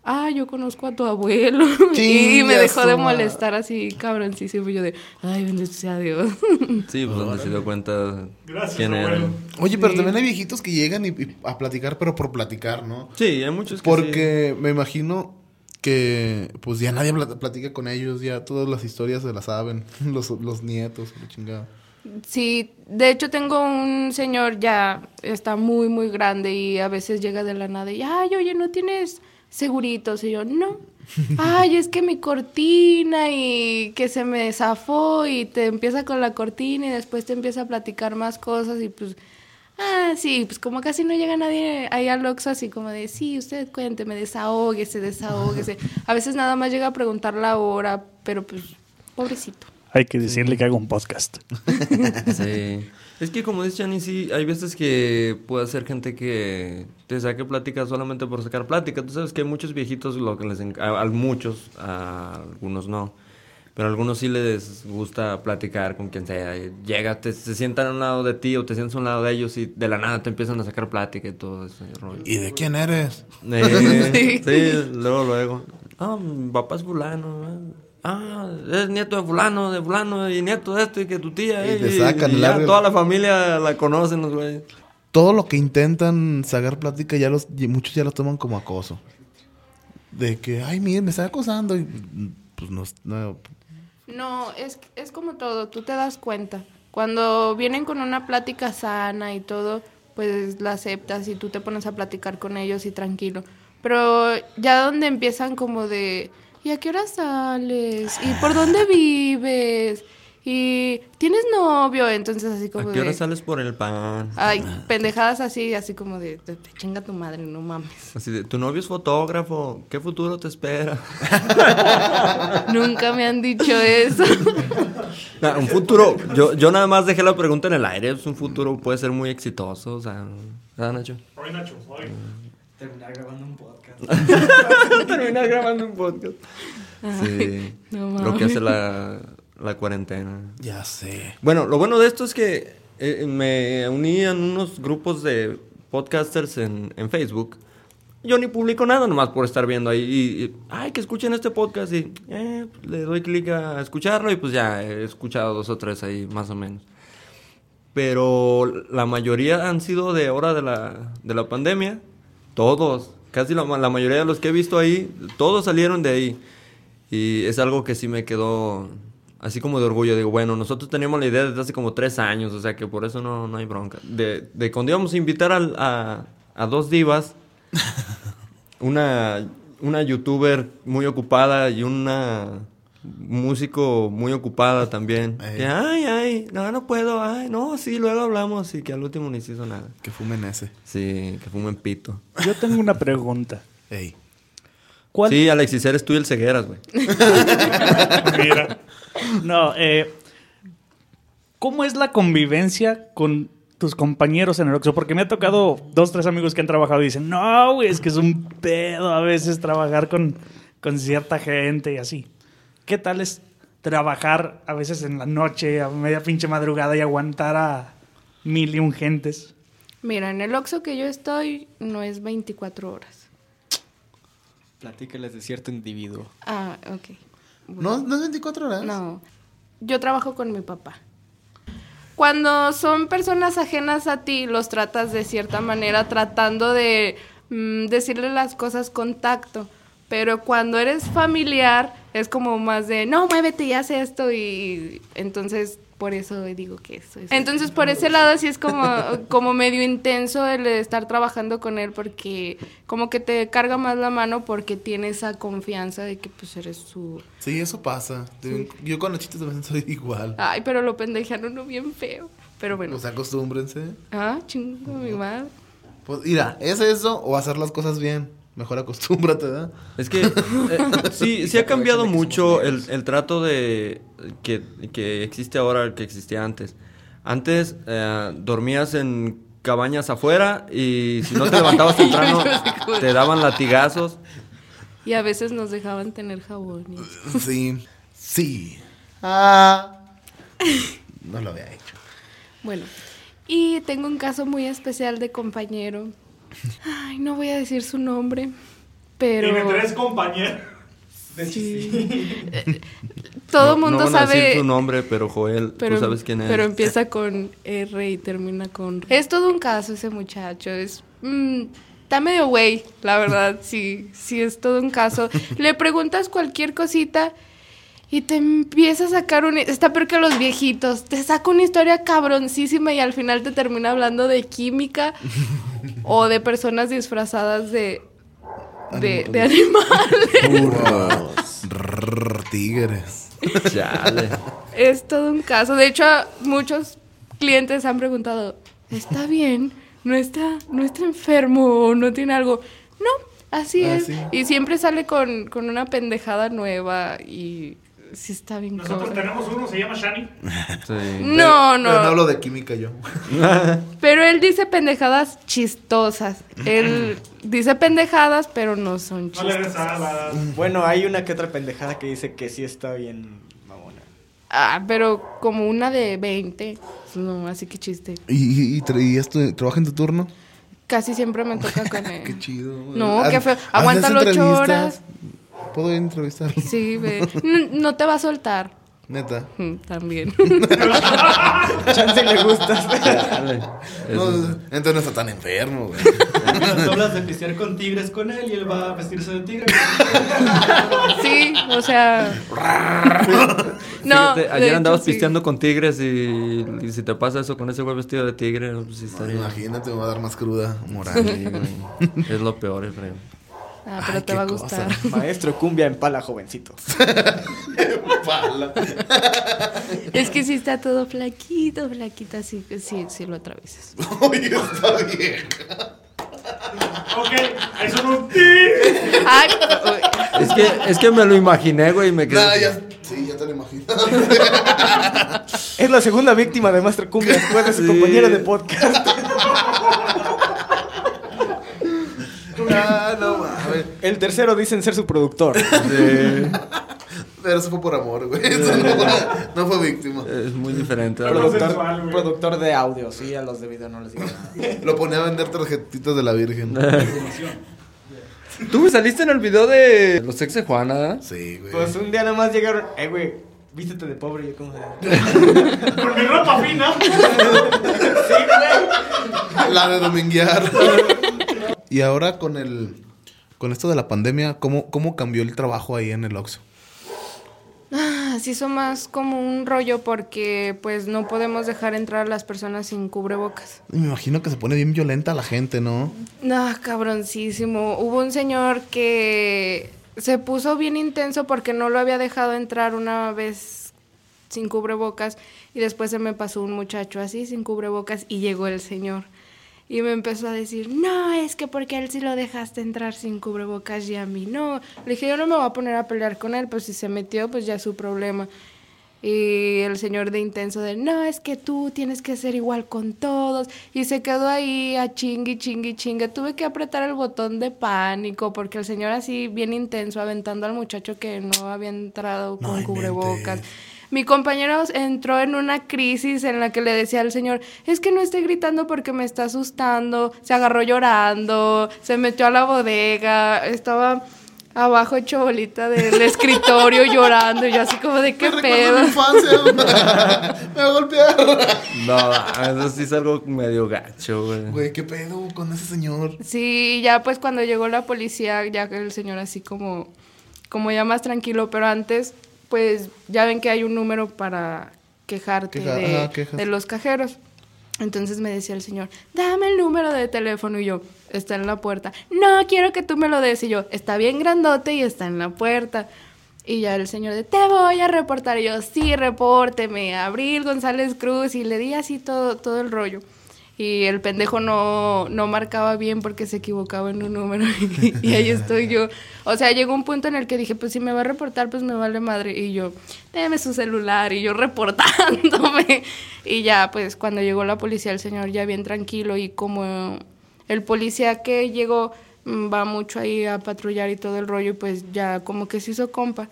ah, yo conozco a tu abuelo. y me dejó de molestar así, cabroncísimo. Y yo de, ay, bendito sea Dios. Sí, pues donde se dio cuenta Gracias, quién era. abuelo. Oye, pero Sí. también hay viejitos que llegan y, y a platicar, pero por platicar, ¿no? Sí, hay muchos que Porque me imagino que pues ya nadie plat- platica con ellos, ya todas las historias se las saben, los, los nietos, la chingada. Sí, de hecho tengo un señor ya, está muy, muy grande y a veces llega de la nada y, ay, oye, ¿no tienes seguritos? Y yo, no. Ay, es que mi cortina y que se me zafó y te empieza con la cortina y después te empieza a platicar más cosas y pues, ah, sí, pues como casi no llega nadie ahí al Oxxo así como de, sí, usted cuénteme, desahóguese, desahóguese. A veces nada más llega a preguntar la hora, pero pues, pobrecito. Hay que decirle que haga un podcast. Sí. Es que como dice Chani, sí, hay veces que puede ser gente que te saque plática solamente por sacar plática. Tú sabes que hay muchos viejitos, lo que les a, a muchos, a algunos no. Pero a algunos sí les gusta platicar con quien sea. Llega, te, se sientan a un lado de ti o te sientas a un lado de ellos y de la nada te empiezan a sacar plática y todo ese rollo. ¿Y de quién eres? Eh, sí. luego, luego. Ah, mi papá es fulano. eh. Ah, es nieto de fulano, de fulano y nieto de esto y que tu tía. Y eh, te sacan y el ya toda la familia la conocen los güeyes. Todo lo que intentan sacar plática ya los y muchos ya lo toman como acoso. De que, ay, miren, me está acosando y pues no, no No, es, es como todo, tú te das cuenta. Cuando vienen con una plática sana y todo, pues la aceptas y tú te pones a platicar con ellos y tranquilo. Pero ya donde empiezan como de, ¿y a qué hora sales? ¿Y por dónde vives? ¿Y tienes novio? Entonces así como ¿A qué hora de... sales por el pan? Ay, pendejadas así, así como de, te, te chinga tu madre, no mames. Así de, tu novio es fotógrafo, ¿qué futuro te espera? Nunca me han dicho eso. Nah, un futuro, yo, yo nada más dejé la pregunta en el aire, pues un futuro puede ser muy exitoso, o sea, ¿verdad, Nacho? Hoy, Nacho, hoy. Terminar grabando un podcast. Terminar grabando un podcast. Sí, no lo que hace la, la cuarentena. Ya sé. Bueno, lo bueno de esto es que eh, me uní en unos grupos de podcasters en, en Facebook. Yo ni publico nada nomás por estar viendo ahí. Y, y, ay, que escuchen este podcast. Y eh, pues, le doy clic a escucharlo y pues ya he escuchado dos o tres ahí, más o menos. Pero la mayoría han sido de hora de la, de la pandemia. Todos. Casi la, la mayoría de los que he visto ahí, todos salieron de ahí. Y es algo que sí me quedó así como de orgullo. Digo, bueno, nosotros teníamos la idea desde hace como tres años, o sea que por eso no, no hay bronca. De, de cuando íbamos a invitar al- a, a dos divas, una, una youtuber muy ocupada y una músico muy ocupada también. Ey. Que, ay, ay, no, no puedo, ay, no, sí, luego hablamos y que al último ni se hizo nada. Que fumen ese. Sí, que fumen pito. Yo tengo una pregunta. Ey. ¿Cuál? Sí, Alexis, eres tú y el cegueras, güey. Mira. No, eh, ¿cómo es la convivencia con tus compañeros en el Oxxo? Porque me ha tocado dos, tres amigos que han trabajado y dicen, no, güey, es que es un pedo a veces trabajar con, con cierta gente y así. ¿Qué tal es trabajar a veces en la noche, a media pinche madrugada y aguantar a mil y un gentes? Mira, en el Oxxo que yo estoy no es 24 horas. Platícales de cierto individuo. Ah, ok. ¿No, ¿No es 24 horas? No, yo trabajo con mi papá. Cuando son personas ajenas a ti, los tratas de cierta manera, tratando de mm, decirle las cosas con tacto. Pero cuando eres familiar, es como más de, no, muévete y haz esto. Y entonces, por eso digo que eso es. Entonces, por ese lado, sí es como, como medio intenso el estar trabajando con él, porque como que te carga más la mano porque tiene esa confianza de que pues eres su, Sí, eso pasa. Yo con los chistes también soy igual. Ay, pero lo pendejaron no bien feo. Pero bueno. Pues acostúmbrense. Ah, chingo, mi madre. Pues mira, ¿es eso o hacer las cosas bien? Mejor acostúmbrate, ¿verdad? Es que eh, sí, sí ha cambiado mucho el, el trato de que, que existe ahora al que existía antes. Antes eh, dormías en cabañas afuera y si no te levantabas temprano te daban latigazos. Y a veces nos dejaban tener jabón. y- Sí. Sí. Ah. No lo había hecho. Bueno, y tengo un caso muy especial de compañero. Ay, no voy a decir su nombre, pero Tiene tres compañeros. todo No- el mundo no van a decir sabe. su nombre, pero Joel, Pero, tú sabes quién es. pero empieza con R y termina con... R. Es todo un caso ese muchacho, es... mm, está medio güey, la verdad, sí, sí es todo un caso. Le preguntas cualquier cosita y te empieza a sacar un... Está peor que los viejitos, te saca una historia cabroncísima y al final te termina hablando de química o de personas disfrazadas de... De, de animales. Burros. Tigres. Chale. Es todo un caso. De hecho, muchos clientes han preguntado, ¿está bien? ¿No está, no está enfermo o no tiene algo? No, así Ah, es. sí. Y siempre sale con, con una pendejada nueva y sí está bien Nosotros tenemos uno, se llama Shani. Sí. No, Pero no no. hablo de química yo. Pero él dice pendejadas chistosas. Él dice pendejadas, pero no son No chistosas. alas. Bueno, hay una que otra pendejada que dice que sí está bien mamona. Ah, pero como una de 20. No, así que chiste. ¿Y, y, tra- y esto, trabaja en tu turno? Casi siempre me toca con él. Qué chido. No, qué feo. Aguántalo ocho horas. ¿Puedo ir a entrevistarlo? Sí, ve. No, te va a soltar. Neta. Mm, También. Chance le gustas. Dale. No, entonces no está tan enfermo, güey. Tú hablas de pistear con tigres con él y él va a vestirse de tigre. Sí, o sea. no. Fíjate, ayer hecho, andabas sí. pisteando con tigres y, y si te pasa eso con ese güey vestido de tigre, pues sí estaría. Imagínate, me va a dar más cruda moral. Sí, güey. es lo peor, creo. Ah, pero Ay, te va a cosa. gustar. Maestro cumbia en pala, jovencitos. Pala. Es que sí está todo flaquito, flaquito, así que sí, sí lo atraviesas. Oye, está bien. Ok, eso no. Es que, es que me lo imaginé, güey, y me quedé. Nah, ya, sí, ya te lo imaginas. Es la segunda víctima de Maestro Cumbia después de su Sí. compañero de podcast. ah, no. El tercero dicen ser su productor. Sí, Pero eso fue por amor, güey. Eso no, fue, no fue víctima. es muy diferente. Productor, sensual, güey. productor de audio, sí, a los de video no les digo nada. Lo ponía a vender tarjetitas de la Virgen. Tú me saliste en el video de los ex de Juana. Sí, güey. Pues un día nada más llegaron, eh, güey, vístete de pobre. Y yo como de... Con mi ropa fina. La de dominguear. y ahora con el con esto de la pandemia, ¿cómo, cómo cambió el trabajo ahí en el Oxxo? Ah, se hizo más como un rollo porque pues no podemos dejar entrar a las personas sin cubrebocas. Me imagino que se pone bien violenta la gente, ¿no? No, cabroncísimo. Hubo un señor que se puso bien intenso porque no lo había dejado entrar una vez sin cubrebocas y después se me pasó un muchacho así sin cubrebocas y llegó el señor. Y me empezó a decir, no, es que porque él sí lo dejaste entrar sin cubrebocas y a mí no. Le dije, yo no me voy a poner a pelear con él, pues si se metió, pues ya es su problema. Y el señor de intenso de, no, es que tú tienes que ser igual con todos. Y se quedó ahí a chingui, chingui, chingue. Tuve que apretar el botón de pánico porque el señor así bien intenso aventando al muchacho que no había entrado con cubrebocas. Mi compañero entró en una crisis en la que le decía al señor, es que no estoy gritando porque me está asustando, se agarró llorando, se metió a la bodega, estaba abajo hecho bolita del escritorio llorando, y yo así como de qué Me pedo. mi infancia. Me va a golpear. No, eso sí es algo medio gacho, güey. Güey, ¿qué pedo con ese señor? Sí, ya pues cuando llegó la policía, ya que el señor así como, como ya más tranquilo, pero antes, pues ya ven que hay un número para quejarte Queja- de, ajá, quejas. de los cajeros. Entonces me decía el señor, dame el número de teléfono y yo, está en la puerta. No, quiero que tú me lo des y yo, está bien grandote y está en la puerta. Y ya el señor de, te voy a reportar. Y yo, sí, repórteme, Abril González Cruz. Y le di así todo, todo el rollo. Y el pendejo no, no marcaba bien porque se equivocaba en un número. y ahí estoy yo. O sea, llegó un punto en el que dije, pues si me va a reportar, pues me vale madre. Y yo, déme su celular. Y yo reportándome. y ya, pues cuando llegó la policía, el señor ya bien tranquilo. Y como el policía que llegó mm, va mucho ahí a patrullar y todo el rollo, y pues ya como que se hizo compa.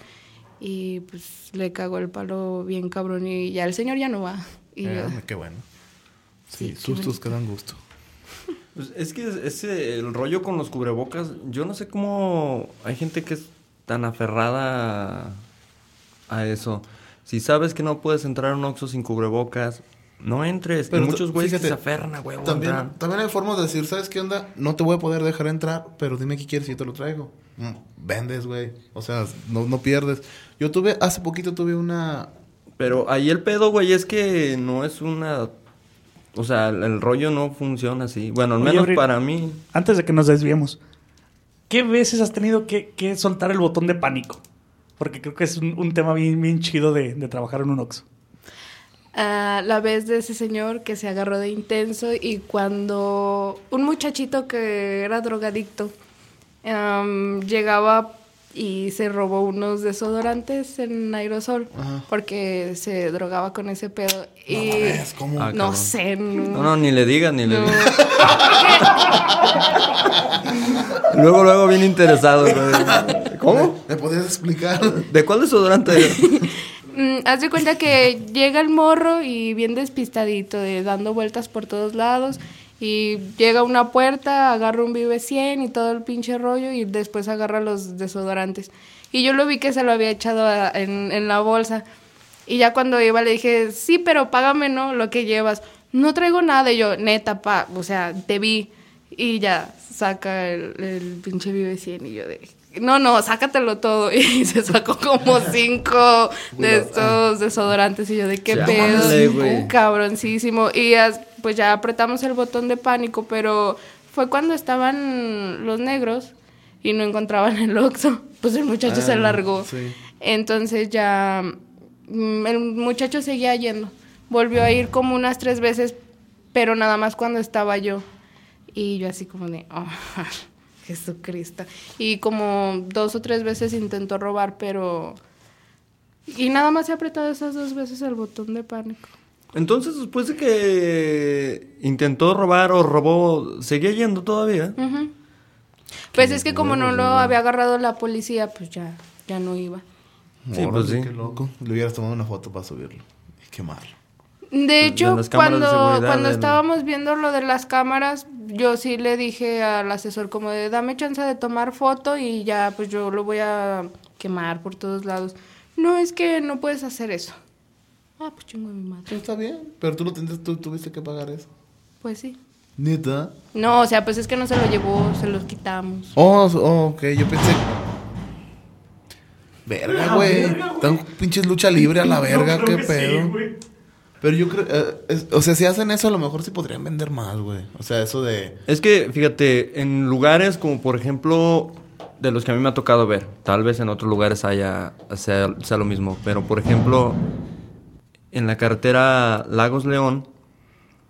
Y pues le cagó el palo bien cabrón. Y ya el señor ya no va. Y yo, Eh, qué bueno. Sí, sustos que dan gusto. Pues es que ese, el rollo con los cubrebocas, yo no sé cómo hay gente que es tan aferrada a, a eso. Si sabes que no puedes entrar a un Oxxo sin cubrebocas, no entres. Pero y muchos güeyes se aferran a huevo También, entrar. también hay formas de decir, ¿sabes qué onda? No te voy a poder dejar entrar, pero dime qué quieres y yo te lo traigo. Mm, vendes, güey. O sea, no, no pierdes. Yo tuve, hace poquito tuve una... Pero ahí el pedo, güey, es que no es una... O sea, el, el rollo no funciona así. Bueno, al Oye, menos Abril. para mí. Antes de que nos desviemos, ¿qué veces has tenido que, que soltar el botón de pánico? Porque creo que es un, un tema bien, bien chido de, de trabajar en un Oxxo. Ah, la vez de ese señor que se agarró de intenso y cuando un muchachito que era drogadicto am, llegaba y se robó unos desodorantes en aerosol Ajá. porque se drogaba con ese pedo y No mames, ¿cómo? Ah, no sé no, No, no, ni le digas, ni le digas. Luego, luego, bien interesado. ¿Cómo? ¿Me podrías explicar? ¿De cuál desodorante era? Mm, haz de cuenta que llega el morro y bien despistadito, de dando vueltas por todos lados. Y llega a una puerta, agarra un Vive 100 y todo el pinche rollo y después agarra los desodorantes. Y yo lo vi que se lo había echado a- en, en la bolsa. Y ya cuando iba le dije, sí, pero págame, ¿no? Lo que llevas. No traigo nada. Y yo, neta, pa, o sea, te vi. Y ya saca el, el pinche Vive 100 y yo de... No, no, sácatelo todo. Y se sacó como cinco de estos desodorantes. Y yo de qué pedo. güey. Cabroncísimo. Y as- pues ya apretamos el botón de pánico, pero fue cuando estaban los negros y no encontraban el Oxxo. Pues el muchacho se Ah, largó. sí. Entonces ya mm, el muchacho seguía yendo. Volvió a ir como unas tres veces, pero nada más cuando estaba yo. Y yo así como de, oh, Jesucristo. Y como dos o tres veces intentó robar, pero... Y nada más he apretado esas dos veces el botón de pánico. Entonces, después de que intentó robar o robó, seguía yendo todavía. Pues es que como no lo había agarrado la policía, pues ya, ya no iba. Sí, pues sí. Qué loco. Le hubieras tomado una foto para subirlo y quemarlo. De hecho, de cuando, cuando del- estábamos viendo lo de las cámaras, yo sí le dije al asesor como de dame chance de tomar foto y ya pues yo lo voy a quemar por todos lados. No, es que no puedes hacer eso. Ah, pues chingo de mi madre. Está bien. Pero tú lo tendrías, tú tuviste que pagar eso. Pues sí. ¿Neta? No, o sea, pues es que no se lo llevó, se los quitamos. Oh, oh, ok. Yo pensé... Verga, güey. Tan pinches lucha libre a la verga, qué que pedo. Pero yo creo... eh, es- o sea, si hacen eso, a lo mejor sí podrían vender más, güey. O sea, eso de... Es que, fíjate, en lugares como por ejemplo, de los que a mí me ha tocado ver, tal vez en otros lugares haya, sea, sea lo mismo, pero por ejemplo, en la carretera Lagos León,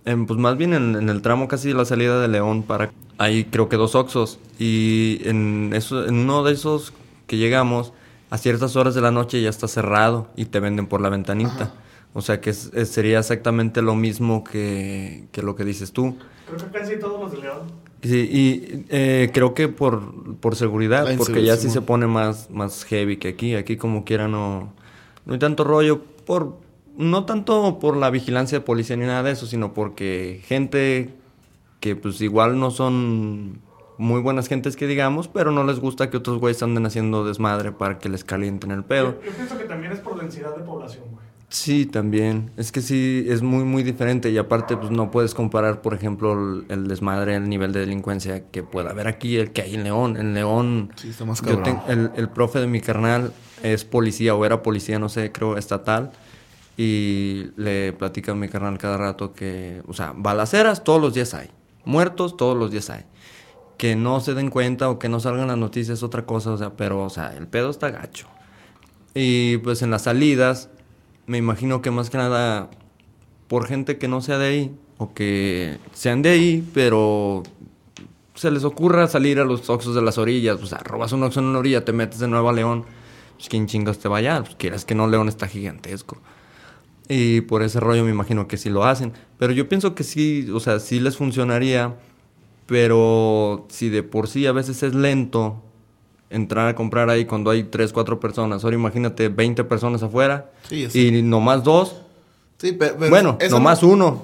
en, pues más bien en, en el tramo casi de la salida de León para hay creo que dos Oxos y en eso en uno de esos que llegamos a ciertas horas de la noche ya está cerrado y te venden por la ventanita. O sea que es- es- sería exactamente lo mismo que, que lo que dices tú. Creo que casi todos los de León. Sí, y eh, creo que por, por seguridad, La porque ya sí se pone más, más heavy que aquí. Aquí como quiera no, no hay tanto rollo, por no tanto por la vigilancia de policía ni nada de eso, sino porque gente que pues igual no son muy buenas gentes que digamos, pero no les gusta que otros güeyes anden haciendo desmadre para que les calienten el pedo. Yo, yo pienso que también es por densidad de población, güey. Sí, también. Es que sí, es muy, muy diferente. Y aparte, pues no puedes comparar, por ejemplo, el, el desmadre, el nivel de delincuencia que pueda haber aquí, el que hay en León. En León, Sí, está más yo cabrón. ten- el, el profe de mi carnal es policía o era policía, no sé, creo, estatal. Y le platica a mi carnal cada rato que, o sea, balaceras todos los días hay. Muertos todos los días hay. Que no se den cuenta o que no salgan las noticias es otra cosa, o sea, pero, o sea, el pedo está gacho. Y pues en las salidas, me imagino que más que nada por gente que no sea de ahí o que sean de ahí, pero se les ocurra salir a los oxos de las orillas, o sea, robas un oxo en una orilla, te metes de nuevo a León, pues quién chingas te vaya, pues quieras que no, León está gigantesco. Y por ese rollo me imagino que sí lo hacen, pero yo pienso que sí, o sea, sí les funcionaría, pero si de por sí a veces es lento entrar a comprar ahí cuando hay 3, 4 personas, ahora imagínate 20 personas afuera Sí, sé. y nomás dos, Sí, pe- pero, bueno, nomás no- uno.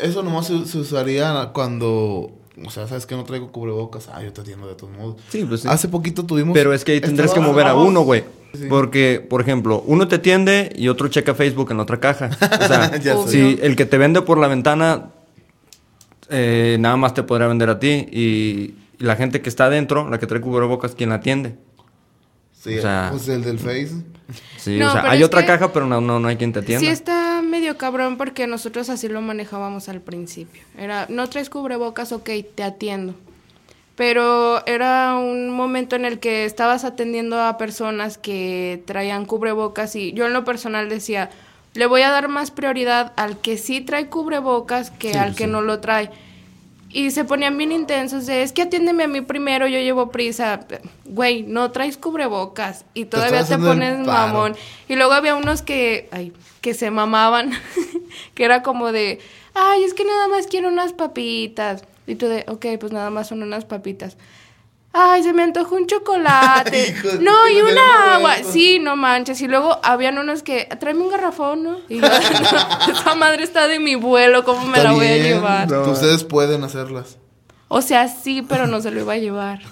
Eso nomás se, se usaría cuando... O sea, ¿sabes que no traigo cubrebocas? Ah, yo te atiendo de todos modos. Sí, pues sí. Hace poquito tuvimos... Pero es que ahí tendrás que mover a uno, güey. Sí. Porque, por ejemplo, uno te atiende y otro checa Facebook en la otra caja. O sea, si el que te vende por la ventana eh, nada más te podrá vender a ti y, y la gente que está adentro, la que trae cubrebocas, ¿quién la atiende? Sí, o sea- pues el del Face. Sí, No, o sea, hay otra caja, pero no, no, no hay quien te atienda. Sí está medio cabrón porque nosotros así lo manejábamos al principio. Era, no traes cubrebocas, ok, te atiendo. Pero era un momento en el que estabas atendiendo a personas que traían cubrebocas y yo en lo personal decía, le voy a dar más prioridad al que sí trae cubrebocas que Sí, al que sí. no lo trae. Y se ponían bien intensos de, es que atiéndeme a mí primero, yo llevo prisa. Güey, no traes cubrebocas y todavía te el pones mamón. Y luego había unos que, ay, que se mamaban, que era como de, ay, es que nada más quiero unas papitas. Y tú de, ok, pues nada más son unas papitas. Ay, se me antojó un chocolate. Hijo no, y una agua. Sí, no manches. Y luego habían unos que, tráeme un garrafón, ¿no? Y yo, esa madre está de mi vuelo, ¿cómo me Está la voy a llevar? Ustedes pueden hacerlas. O sea, sí, pero no se lo iba a llevar.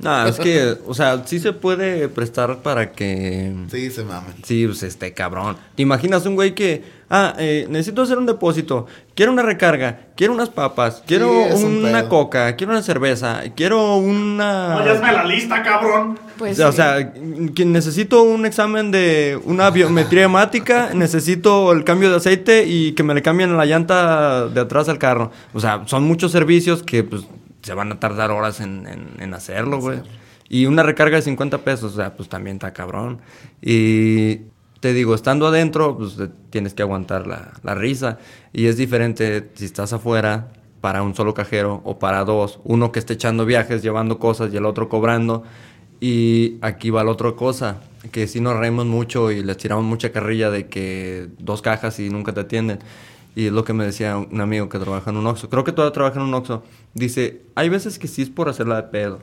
No, es que, o sea, sí se puede prestar para que... Sí, se mamen. Sí, pues este cabrón. ¿Te imaginas un güey que, ah, eh, necesito hacer un depósito, quiero una recarga, quiero unas papas, quiero un una coca, quiero una cerveza, quiero una... No, ya hazme la lista, cabrón. Pues o sí. sea, que necesito un examen de una biometría hemática, necesito el cambio de aceite y que me le cambien la llanta de atrás al carro. O sea, son muchos servicios que pues se van a tardar horas en, en- en hacerlo, güey. Y una recarga de 50 pesos, o sea, pues también está cabrón. Y te digo, estando adentro, pues tienes que aguantar la, la risa. Y es diferente si estás afuera para un solo cajero o para dos. Uno que esté echando viajes, llevando cosas y el otro cobrando. Y aquí va la otra cosa, que si nos reímos mucho y les tiramos mucha carrilla de que dos cajas y nunca te atienden. Y es lo que me decía un amigo que trabaja en un Oxxo. Creo que todavía trabaja en un Oxxo. Dice, hay veces que sí es por hacerla de pedo.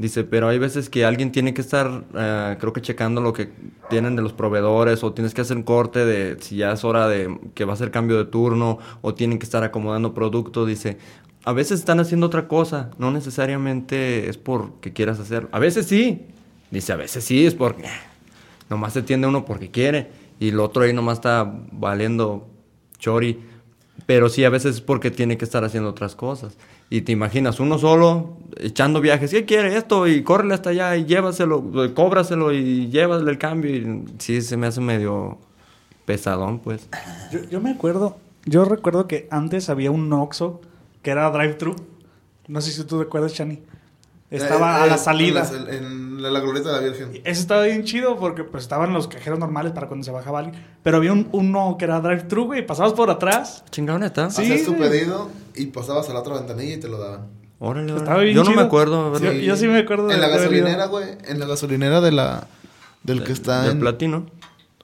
Dice, pero hay veces que alguien tiene que estar, eh, creo que checando lo que tienen de los proveedores o tienes que hacer un corte de si ya es hora de que va a ser cambio de turno o tienen que estar acomodando producto. Dice, a veces están haciendo otra cosa, no necesariamente es porque quieras hacer. A veces sí. Dice, a veces sí, es porque nomás se atiende uno porque quiere y el otro ahí nomás está valiendo chori. Pero sí, a veces es porque tiene que estar haciendo otras cosas. Y te imaginas, uno solo echando viajes, ¿qué quiere esto? Y córrele hasta allá y llévaselo, eh, cóbraselo y llévasle el cambio. Y sí, se me hace medio pesadón, pues. Yo, yo me acuerdo, yo recuerdo que antes había un Oxxo que era drive-thru. No sé si tú te acuerdas, Chani. Estaba Eh, a eh, la salida. En, la- en la, la glorieta de la Virgen. Eso estaba bien chido porque pues estaban los cajeros normales para cuando se bajaba alguien. Pero había un, uno que era drive-thru, güey. Pasabas por atrás. Chingado, neta. Sí, Hacías tu pedido y pasabas a la otra ventanilla y te lo daban. Órale, Estaba bien Yo no me acuerdo. Sí, ¿verdad? yo sí me acuerdo de En la haber ido. gasolinera, güey. En la gasolinera de la... Del que está Del en... platino.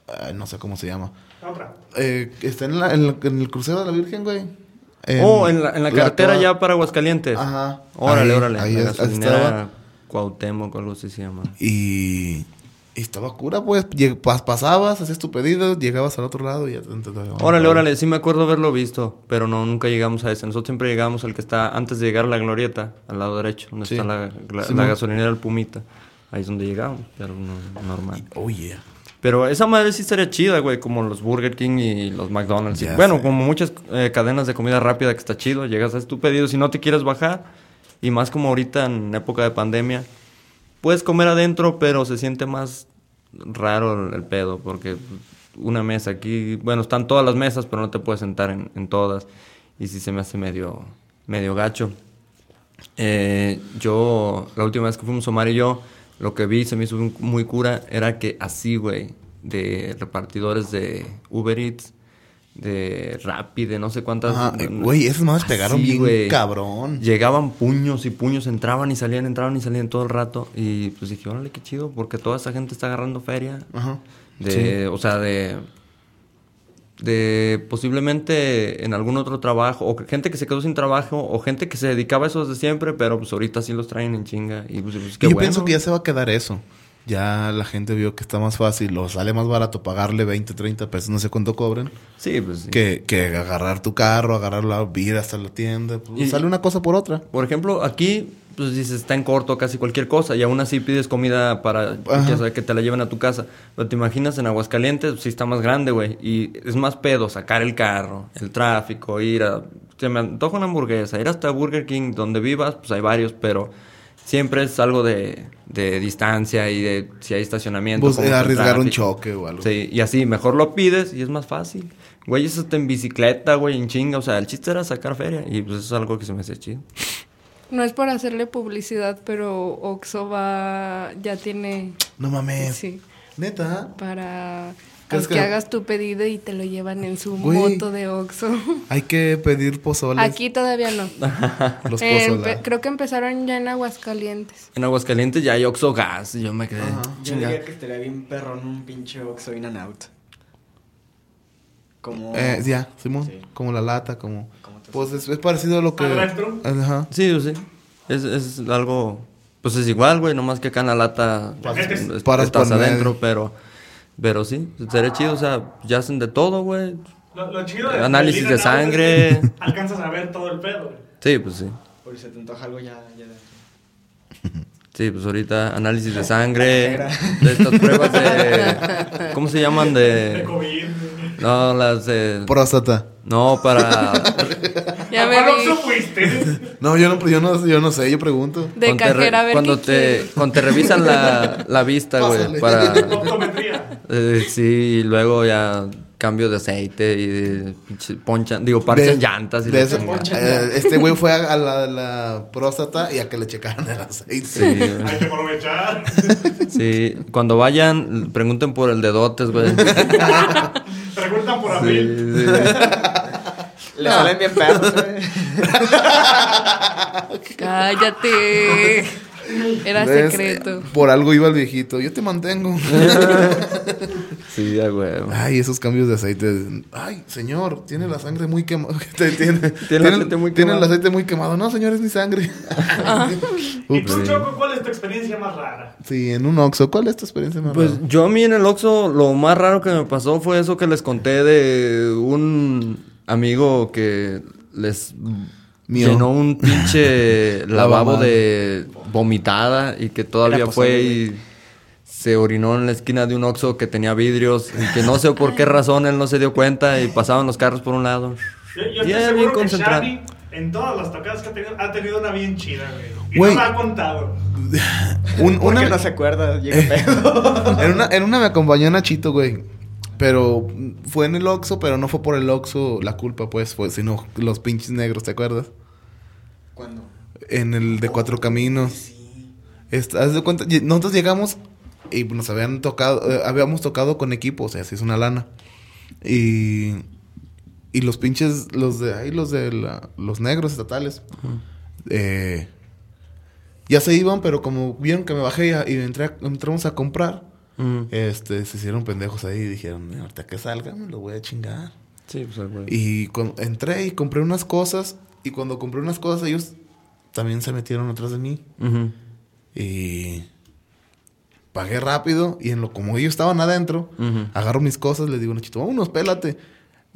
Ay, no sé cómo se llama. Otra. Eh, está en, la- en la- en el crucero de la Virgen, güey. Oh, en la, en la carretera toda- ya para Aguascalientes. Aja. Órale, Ahí- órale. ahí la es- gasolinera estaba. Cuauhtémoc, algo así se llama. Y, y estaba cura, pues. Pasabas, hacías tu pedido, llegabas al otro lado y ya te, te- te- Órale, órale, sí me acuerdo haberlo visto, pero no, nunca llegamos a ese. Nosotros siempre llegamos al que está antes de llegar a la glorieta, al lado derecho, donde Sí. está la, la- Sí, la mo. gasolinera del Pumita. Ahí es donde llegamos, pero no, normal. Oh, yeah. Pero esa madre sí estaría chida, güey, como los Burger King y los McDonald's. y- bueno, sé. como muchas eh, cadenas de comida rápida que está chido, llegas a tu pedido, si no te quieres bajar, y más como ahorita en época de pandemia, puedes comer adentro, pero se siente más raro el, el pedo, porque una mesa aquí, bueno, están todas las mesas, pero no te puedes sentar en, en todas, y sí se me hace medio, medio gacho. Eh, yo, la última vez que fuimos Omar y yo, lo que vi, se me hizo muy cura, era que así, güey, de repartidores de Uber Eats, de Rappi, de no sé cuántas. Ajá, güey, esas madres pegaron bien güey. cabrón. Llegaban puños y puños, entraban y salían, entraban y salían todo el rato. Y pues dije, órale, qué chido, porque toda esa gente está agarrando feria. Ajá. De, O sea, de. De posiblemente en algún otro trabajo, o gente que se quedó sin trabajo, o gente que se dedicaba a eso desde siempre, pero pues ahorita sí los traen en chinga. Y pues, pues, qué Y yo bueno. pienso que ya se va a quedar eso. Ya la gente vio que está más fácil o sale más barato pagarle 20, 30 pesos, no sé cuánto cobren, Sí, pues sí. que, que agarrar tu carro, agarrar la vida hasta la tienda. Pues, Y- sale una cosa por otra. Por ejemplo, aquí, pues dices, está en corto casi cualquier cosa y aún así pides comida para que te la lleven a tu casa. Pero te imaginas en Aguascalientes, pues, sí está más grande, güey. Y es más pedo sacar el carro, el tráfico, ir a... Se me antoja una hamburguesa, ir hasta Burger King, donde vivas, pues hay varios, pero siempre es algo de, de distancia y de si hay estacionamiento. Pues, arriesgar un choque o algo. Sí, y así, mejor lo pides y es más fácil. Güey, eso está en bicicleta, güey, en chinga. O sea, el chiste era sacar feria y pues eso es algo que se me hace chido. No es por hacerle publicidad, pero Oxxo va, ya tiene, No mames. sí, Neta. para ¿Crees que, que- hagas tu pedido y te lo llevan en su Güey. moto de Oxxo. Hay que pedir pozoles. Aquí todavía no. Los Eh, creo que empezaron ya en Aguascalientes. En Aguascalientes ya hay Oxo Gas y yo me quedé Yo chinga. diría que estaría bien perrón un pinche Oxxo in and out. Como... Eh, ya, Simón. Sí. Como la lata, como... Pues es, es parecido a lo que... ¿A drive-thru? Ajá. Sí, sí. Es, es algo... Pues es igual, güey, nomás que acá en la lata es- Paras estás por adentro, medio. pero... Pero sí, sería chido, o sea, ya hacen de todo, güey. Lo, lo chido de- Análisis de sangre. es que Alcanzas a ver todo el pedo, güey. Sí, pues sí. Por si se te antoja algo ya... ya... Sí, pues ahorita análisis de sangre, de estas pruebas de... ¿Cómo se llaman? De... No, las de... Próstata. No, para... Ya me ¿A cuál vi. Oxxo fuiste? No, yo no, yo no, yo no sé, yo pregunto. De cuando te re- cajera a ver cuando qué te cuando te revisan la, la vista, güey, Pásale. para Optometría. eh, sí, y luego ya cambio de aceite y de pinche ponchan, digo, parchan llantas y de la eso- chingada. eh, Este güey fue a, a la, la próstata y a que le checaran el aceite. Sí, güey. Hay que aprovechar. sí, cuando vayan pregunten por el dedotes, güey. Preguntan por abril. Sí, sí. Le salen bien perros, güey. Cállate. Era ¿Ves? secreto. Por algo iba el viejito. Yo te mantengo. Sí, ya, güey. Ay, esos cambios de aceite. Ay, señor, tiene la sangre muy quemada. tiene, el aceite muy tiene el quemado. aceite muy quemado. No, señor, es mi sangre. ¿Y tú, Choco, cuál es tu experiencia más rara? Sí, en un Oxxo. ¿Cuál es tu experiencia más Pues rara? yo a mí en el Oxxo lo más raro que me pasó fue eso que les conté de un amigo que les Mío. llenó un pinche lavabo de vomitada y que todavía fue y se orinó en la esquina de un Oxxo que tenía vidrios y que no sé por qué razón él no se dio cuenta y pasaban los carros por un lado. Yo, yo Y bien concentrado. Shani, en todas las tocadas que ha tenido, ha tenido una bien chida, güey. Y no la ha contado. Un- una, no se acuerda, llega pedo. en, una, en una me acompañó Nachito, güey. Pero fue en el Oxxo, pero no fue por el Oxxo la culpa, pues, fue, sino los pinches negros, ¿te acuerdas? ¿Cuándo? En el de Cuatro Caminos. Est- haz de cuenta, nosotros llegamos y nos habían tocado, eh, habíamos tocado con equipo, o sea, si es una lana. Y, y los pinches, los de ahí, los de la- los negros estatales, eh, ya se iban, pero como vieron que me bajé y, entré entramos a comprar, Ujú. este, se hicieron pendejos ahí y dijeron, "Mira, ahorita que salga me lo voy a chingar. Sí, pues güey. Y entré y compré unas cosas. Y cuando compré unas cosas, ellos también se metieron atrás de mí. Y pagué rápido. Y en lo como ellos estaban adentro, Ujú. agarro mis cosas, les digo, Nachito, vámonos, pélate.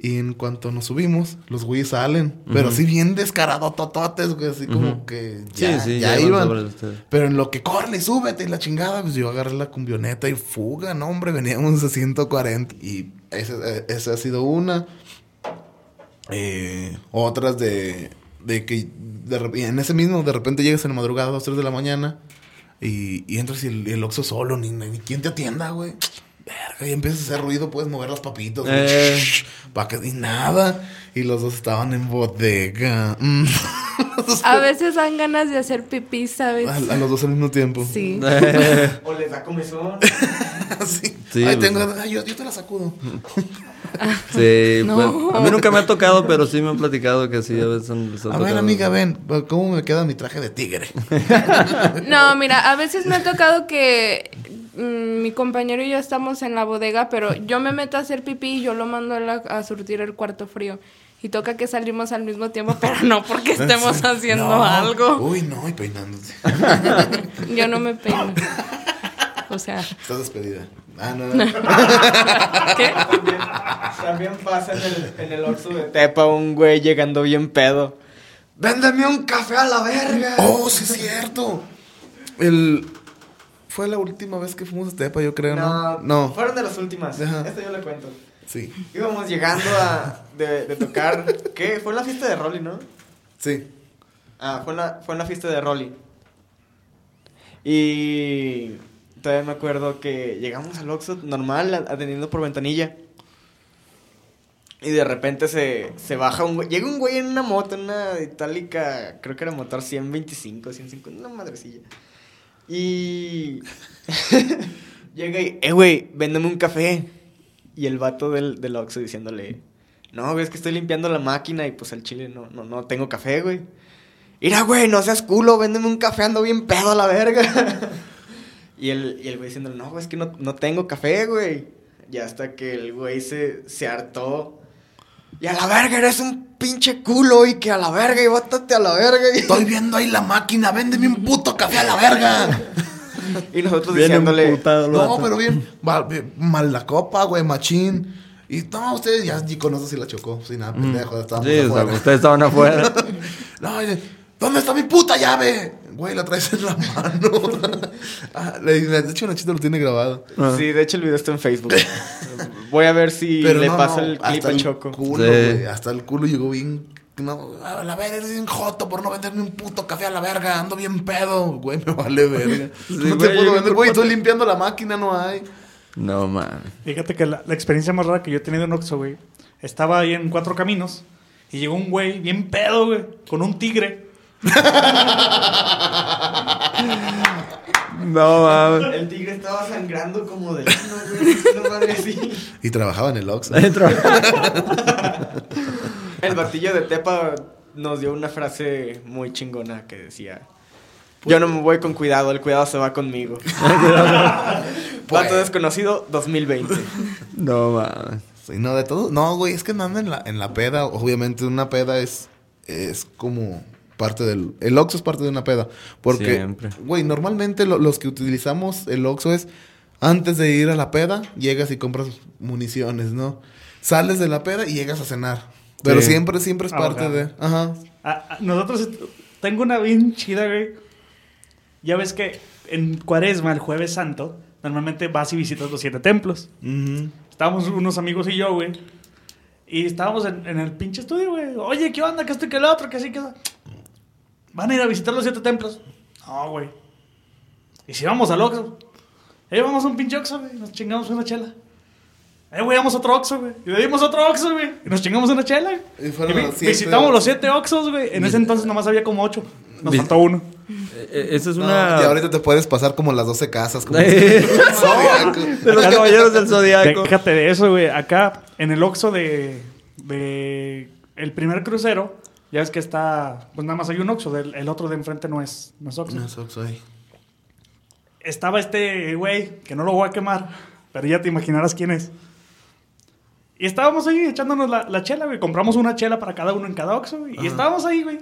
Y en cuanto nos subimos, los güeyes salen. Pero así bien descarado, tototes, güey. Así como que ya, sí, ya ya iban. Pero en lo que corre, súbete y la chingada, pues yo agarré la cumbioneta y fuga, no, hombre, veníamos a 140. Y esa, eh, esa ha sido una. Eh, otras de, de que de en ese mismo, de repente llegas en la madrugada, a 2, 3 de la mañana, y, y entras y el, el Oxxo solo, ni, ni quién te atienda, güey. Verga, y empiezas a hacer ruido, puedes mover las papitas. Eh. Shh, pa' que y nada. Y los dos estaban en bodega. Mm. A veces dan ganas de hacer pipí, ¿sabes? a, a los dos al mismo tiempo. Sí. O les da comezón. sí. Sí, Ay, pues. tengo, ay, yo, yo te la sacudo. Sí, No. pues, a mí nunca me ha tocado, pero sí me han platicado que sí, a veces han, A ver, amiga, ven, ¿cómo me queda mi traje de tigre? No, mira, a veces me ha tocado que mm, mi compañero y yo estamos en la bodega, pero yo me meto a hacer pipí y yo lo mando a, la- a surtir el cuarto frío. Y toca que salimos al mismo tiempo, pero no porque estemos haciendo No. algo. Uy, no, y peinándote. Yo no me peino. O sea, Estás despedida. Ah, no, no. ¿qué? También, también pasa en el, en el Oxxo de Tepa un güey llegando bien pedo. ¡Véndeme un café a la verga! Oh, sí es cierto. El... Fue la última vez que fuimos a Tepa, yo creo, ¿no? No. Fueron de las últimas. Ajá. Esto yo le cuento. Sí. Íbamos llegando a, de, de tocar. ¿Qué? Fue en la fiesta de Rolly, ¿no? Sí. Ah, fue en la, fue en la fiesta de Rolly. Y todavía me acuerdo que llegamos al Oxxo normal, atendiendo por ventanilla. Y de repente se, se baja un güey. Llega un güey en una moto, en una itálica, creo que era motor 125, 150, una madrecilla. Y llega y, eh, güey, véndeme un café. Y el vato del, del Oxxo diciéndole, no, güey, es que estoy limpiando la máquina y pues al chile no, no, no tengo café, güey. Mira, güey, no seas culo, véndeme un café, ando bien pedo a la verga. y, el, y el güey diciendo, no, güey, es que no, no tengo café, güey. Y hasta que el güey se, se hartó. Y a la verga, eres un pinche culo y que a la verga y bótate a la verga. Estoy viendo ahí la máquina, véndeme un puto café a la verga. Y nosotros Bien diciéndole, No, vato. pero bien, mal la copa, güey, machín. Y no, ustedes ya ni conocen si la chocó, sin nada, pendejo, estábamos Sí, afuera. ustedes estaban afuera. No, ¿Dónde está mi puta llave? Güey, la traes en la mano. Ah, de hecho, Nachito lo tiene grabado. Sí, de hecho el video está en Facebook. Voy a ver si le no, pasa no, el clip hasta a el Choco. Culo, Sí. hasta el culo llegó bien. No, a la verga, eres bien joto por no venderme un puto café a la verga. Ando bien pedo. Güey, me vale verga. Sí, no te puedo vender, güey. Estoy limpiando la máquina, no hay. No, man. Fíjate que la, la experiencia más rara que yo he tenido en Oxxo, güey, estaba ahí en Cuatro Caminos y llegó un güey bien pedo, güey, con un tigre. No, mames. El tigre estaba sangrando como de. No mames, sí. Y trabajaba en el Oxxo. El batillo de Tepa nos dio una frase muy chingona que decía: Yo no me voy con cuidado, el cuidado se va conmigo. Dato desconocido 2020. No, mames. Sí, no, de todo. No, güey, es que andando en la, en la peda, obviamente una peda es, es como parte del... El Oxxo es parte de una peda. Porque, Siempre. güey, normalmente lo- los que utilizamos el Oxxo es antes de ir a la peda, llegas y compras municiones, ¿no? Sales de la peda y llegas a cenar. Pero Sí. siempre, siempre es Ah, parte de... Ajá. A- a- nosotros, tengo una bien chida, güey. Ya ves que en Cuaresma, el Jueves Santo, normalmente vas y visitas los siete templos. Estábamos unos amigos y yo, güey. Y estábamos en, en el pinche estudio, güey. Oye, ¿qué onda? Que esto y que el otro, que así, que eso. ¿Van a ir a visitar los siete templos? No, güey. ¿Y si vamos al Oxxo? Eh, vamos a un pinche Oxxo, güey. Nos chingamos una chela. Eh, güey, vamos a otro Oxxo, güey. Y le dimos otro Oxxo, güey. Y nos chingamos una chela, güey. Y fueron vi- los siete visitamos los siete Oxxos, güey. En ese entonces nomás había como ocho. Nos faltó uno. Eh, eh, Esa es No, una... y ahorita te puedes pasar como las 12 casas. Como Eh, Zodiaco. de los caballeros del zodiaco. Déjate de eso, güey. Acá, en el Oxxo de, de el primer crucero, ya ves que está, pues nada más hay un Oxxo, el otro de enfrente no es, no es Oxxo. No, es Oxxo ahí. Estaba este güey, que no lo voy a quemar, pero ya te imaginarás quién es. Y estábamos ahí echándonos la, la chela, güey. Compramos una chela para cada uno en cada Oxxo, güey. Y estábamos ahí, güey.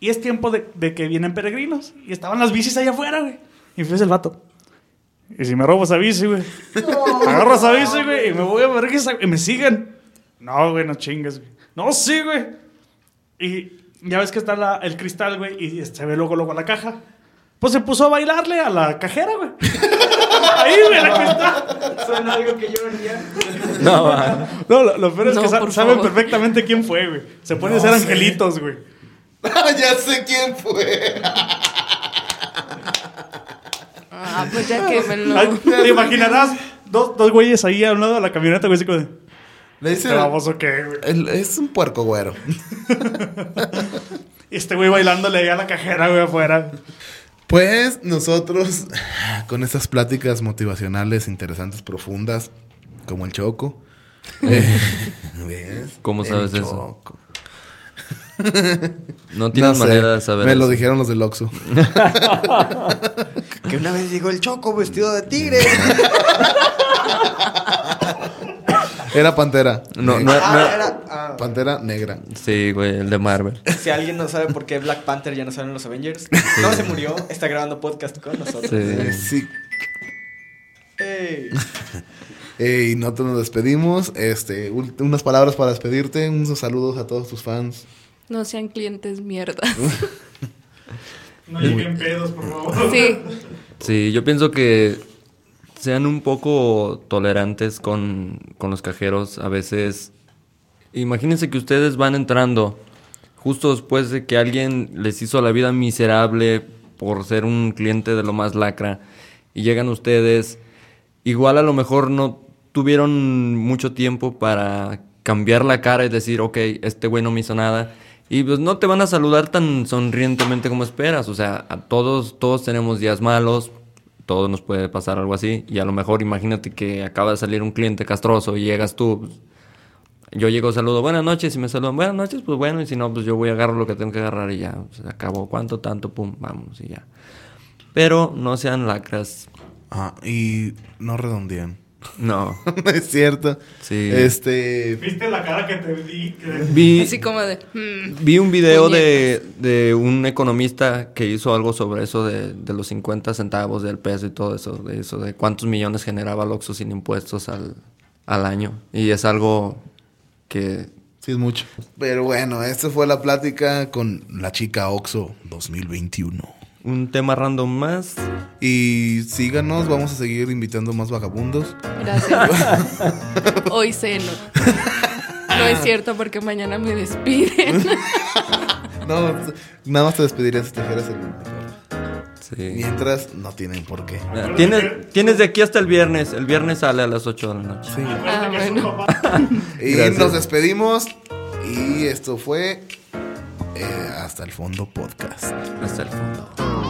Y es tiempo de, de que vienen peregrinos. Y estaban las bicis allá afuera, güey. Y fue el vato. Y si me robo esa bici, güey. Agarro esa bici, güey. Y me voy a ver que me siguen. No, güey, no chingues, güey. No, sí, güey. Y ya ves que está la- el cristal, güey. Y se ve luego, luego la caja. Pues se puso a bailarle a la cajera, güey. Ahí, güey, la cristal. Suena algo que yo haría. No, man. No, lo, lo peor es No, que sa- saben perfectamente quién fue, güey. Se pone a hacer No sé. angelitos, güey. ya sé quién fue. Ah, pues ya quémelo. Te imaginarás dos, dos güeyes ahí a un lado de la camioneta, güey, así como de... Le dice... ¿Te vamos o qué, güey? el- es un puerco güero. Y este güey bailándole ahí a la cajera, güey, afuera. Pues nosotros, con estas pláticas motivacionales, interesantes, profundas, como el Choco. eh, ¿ves? ¿Cómo El sabes eso? Choco. No tienes No sé, manera de saber Me lo dijeron los del Oxxo. Que una vez llegó el Choco vestido de tigre. Era Pantera. No, Ah, no- era. ah. Pantera negra. Sí, güey, el de Marvel. Si alguien no sabe por qué Black Panther ya no sale en los Avengers, no se murió, está grabando podcast con nosotros. Sí. sí. Ey. Eh, y nosotros nos despedimos. Este, unas palabras para despedirte. Unos saludos a todos tus fans. No sean clientes mierda. No lleguen pedos, por favor. Sí. Sí, yo pienso que sean un poco tolerantes con, con los cajeros. A veces, imagínense que ustedes van entrando justo después de que alguien les hizo la vida miserable por ser un cliente de lo más lacra y llegan ustedes, igual a lo mejor no tuvieron mucho tiempo para cambiar la cara y decir, ok, este güey no me hizo nada. Y pues no te van a saludar tan sonrientemente como esperas. O sea, a todos, todos tenemos días malos, todos nos puede pasar algo así. Y a lo mejor imagínate que acaba de salir un cliente castroso y llegas tú. pues, yo llego, saludo, buenas noches, y me saludan, buenas noches, pues bueno, y si no, pues yo voy a agarrar lo que tengo que agarrar y ya, se acabó, cuánto, tanto, pum, vamos, y ya. Pero no sean lacras, Ah, y no redondean. no. es cierto. Sí. Este. ¿Viste la cara que te Vi, Así como de. "Hmm". vi un video de, de un economista que hizo algo sobre eso de, de los 50 centavos del peso y todo eso, de eso, de cuántos millones generaba el Oxxo sin impuestos al, al año. Y es algo que Sí, es mucho. Pero bueno, esta fue la plática con la chica Oxo 2021. Un tema random más. Y síganos, vamos a seguir invitando más vagabundos. Gracias. Hoy ceno. No es cierto porque mañana me despiden. No, nada más te despedirías si te dijeras el. Sí. Mientras, no tienen por qué. Ah, Tienes, tienes de aquí hasta el viernes. El viernes sale a las 8 de la noche. Sí. Ah, bueno. Y Gracias. nos despedimos. Y esto fue eh, Hasta el Fondo Podcast. Hasta el fondo.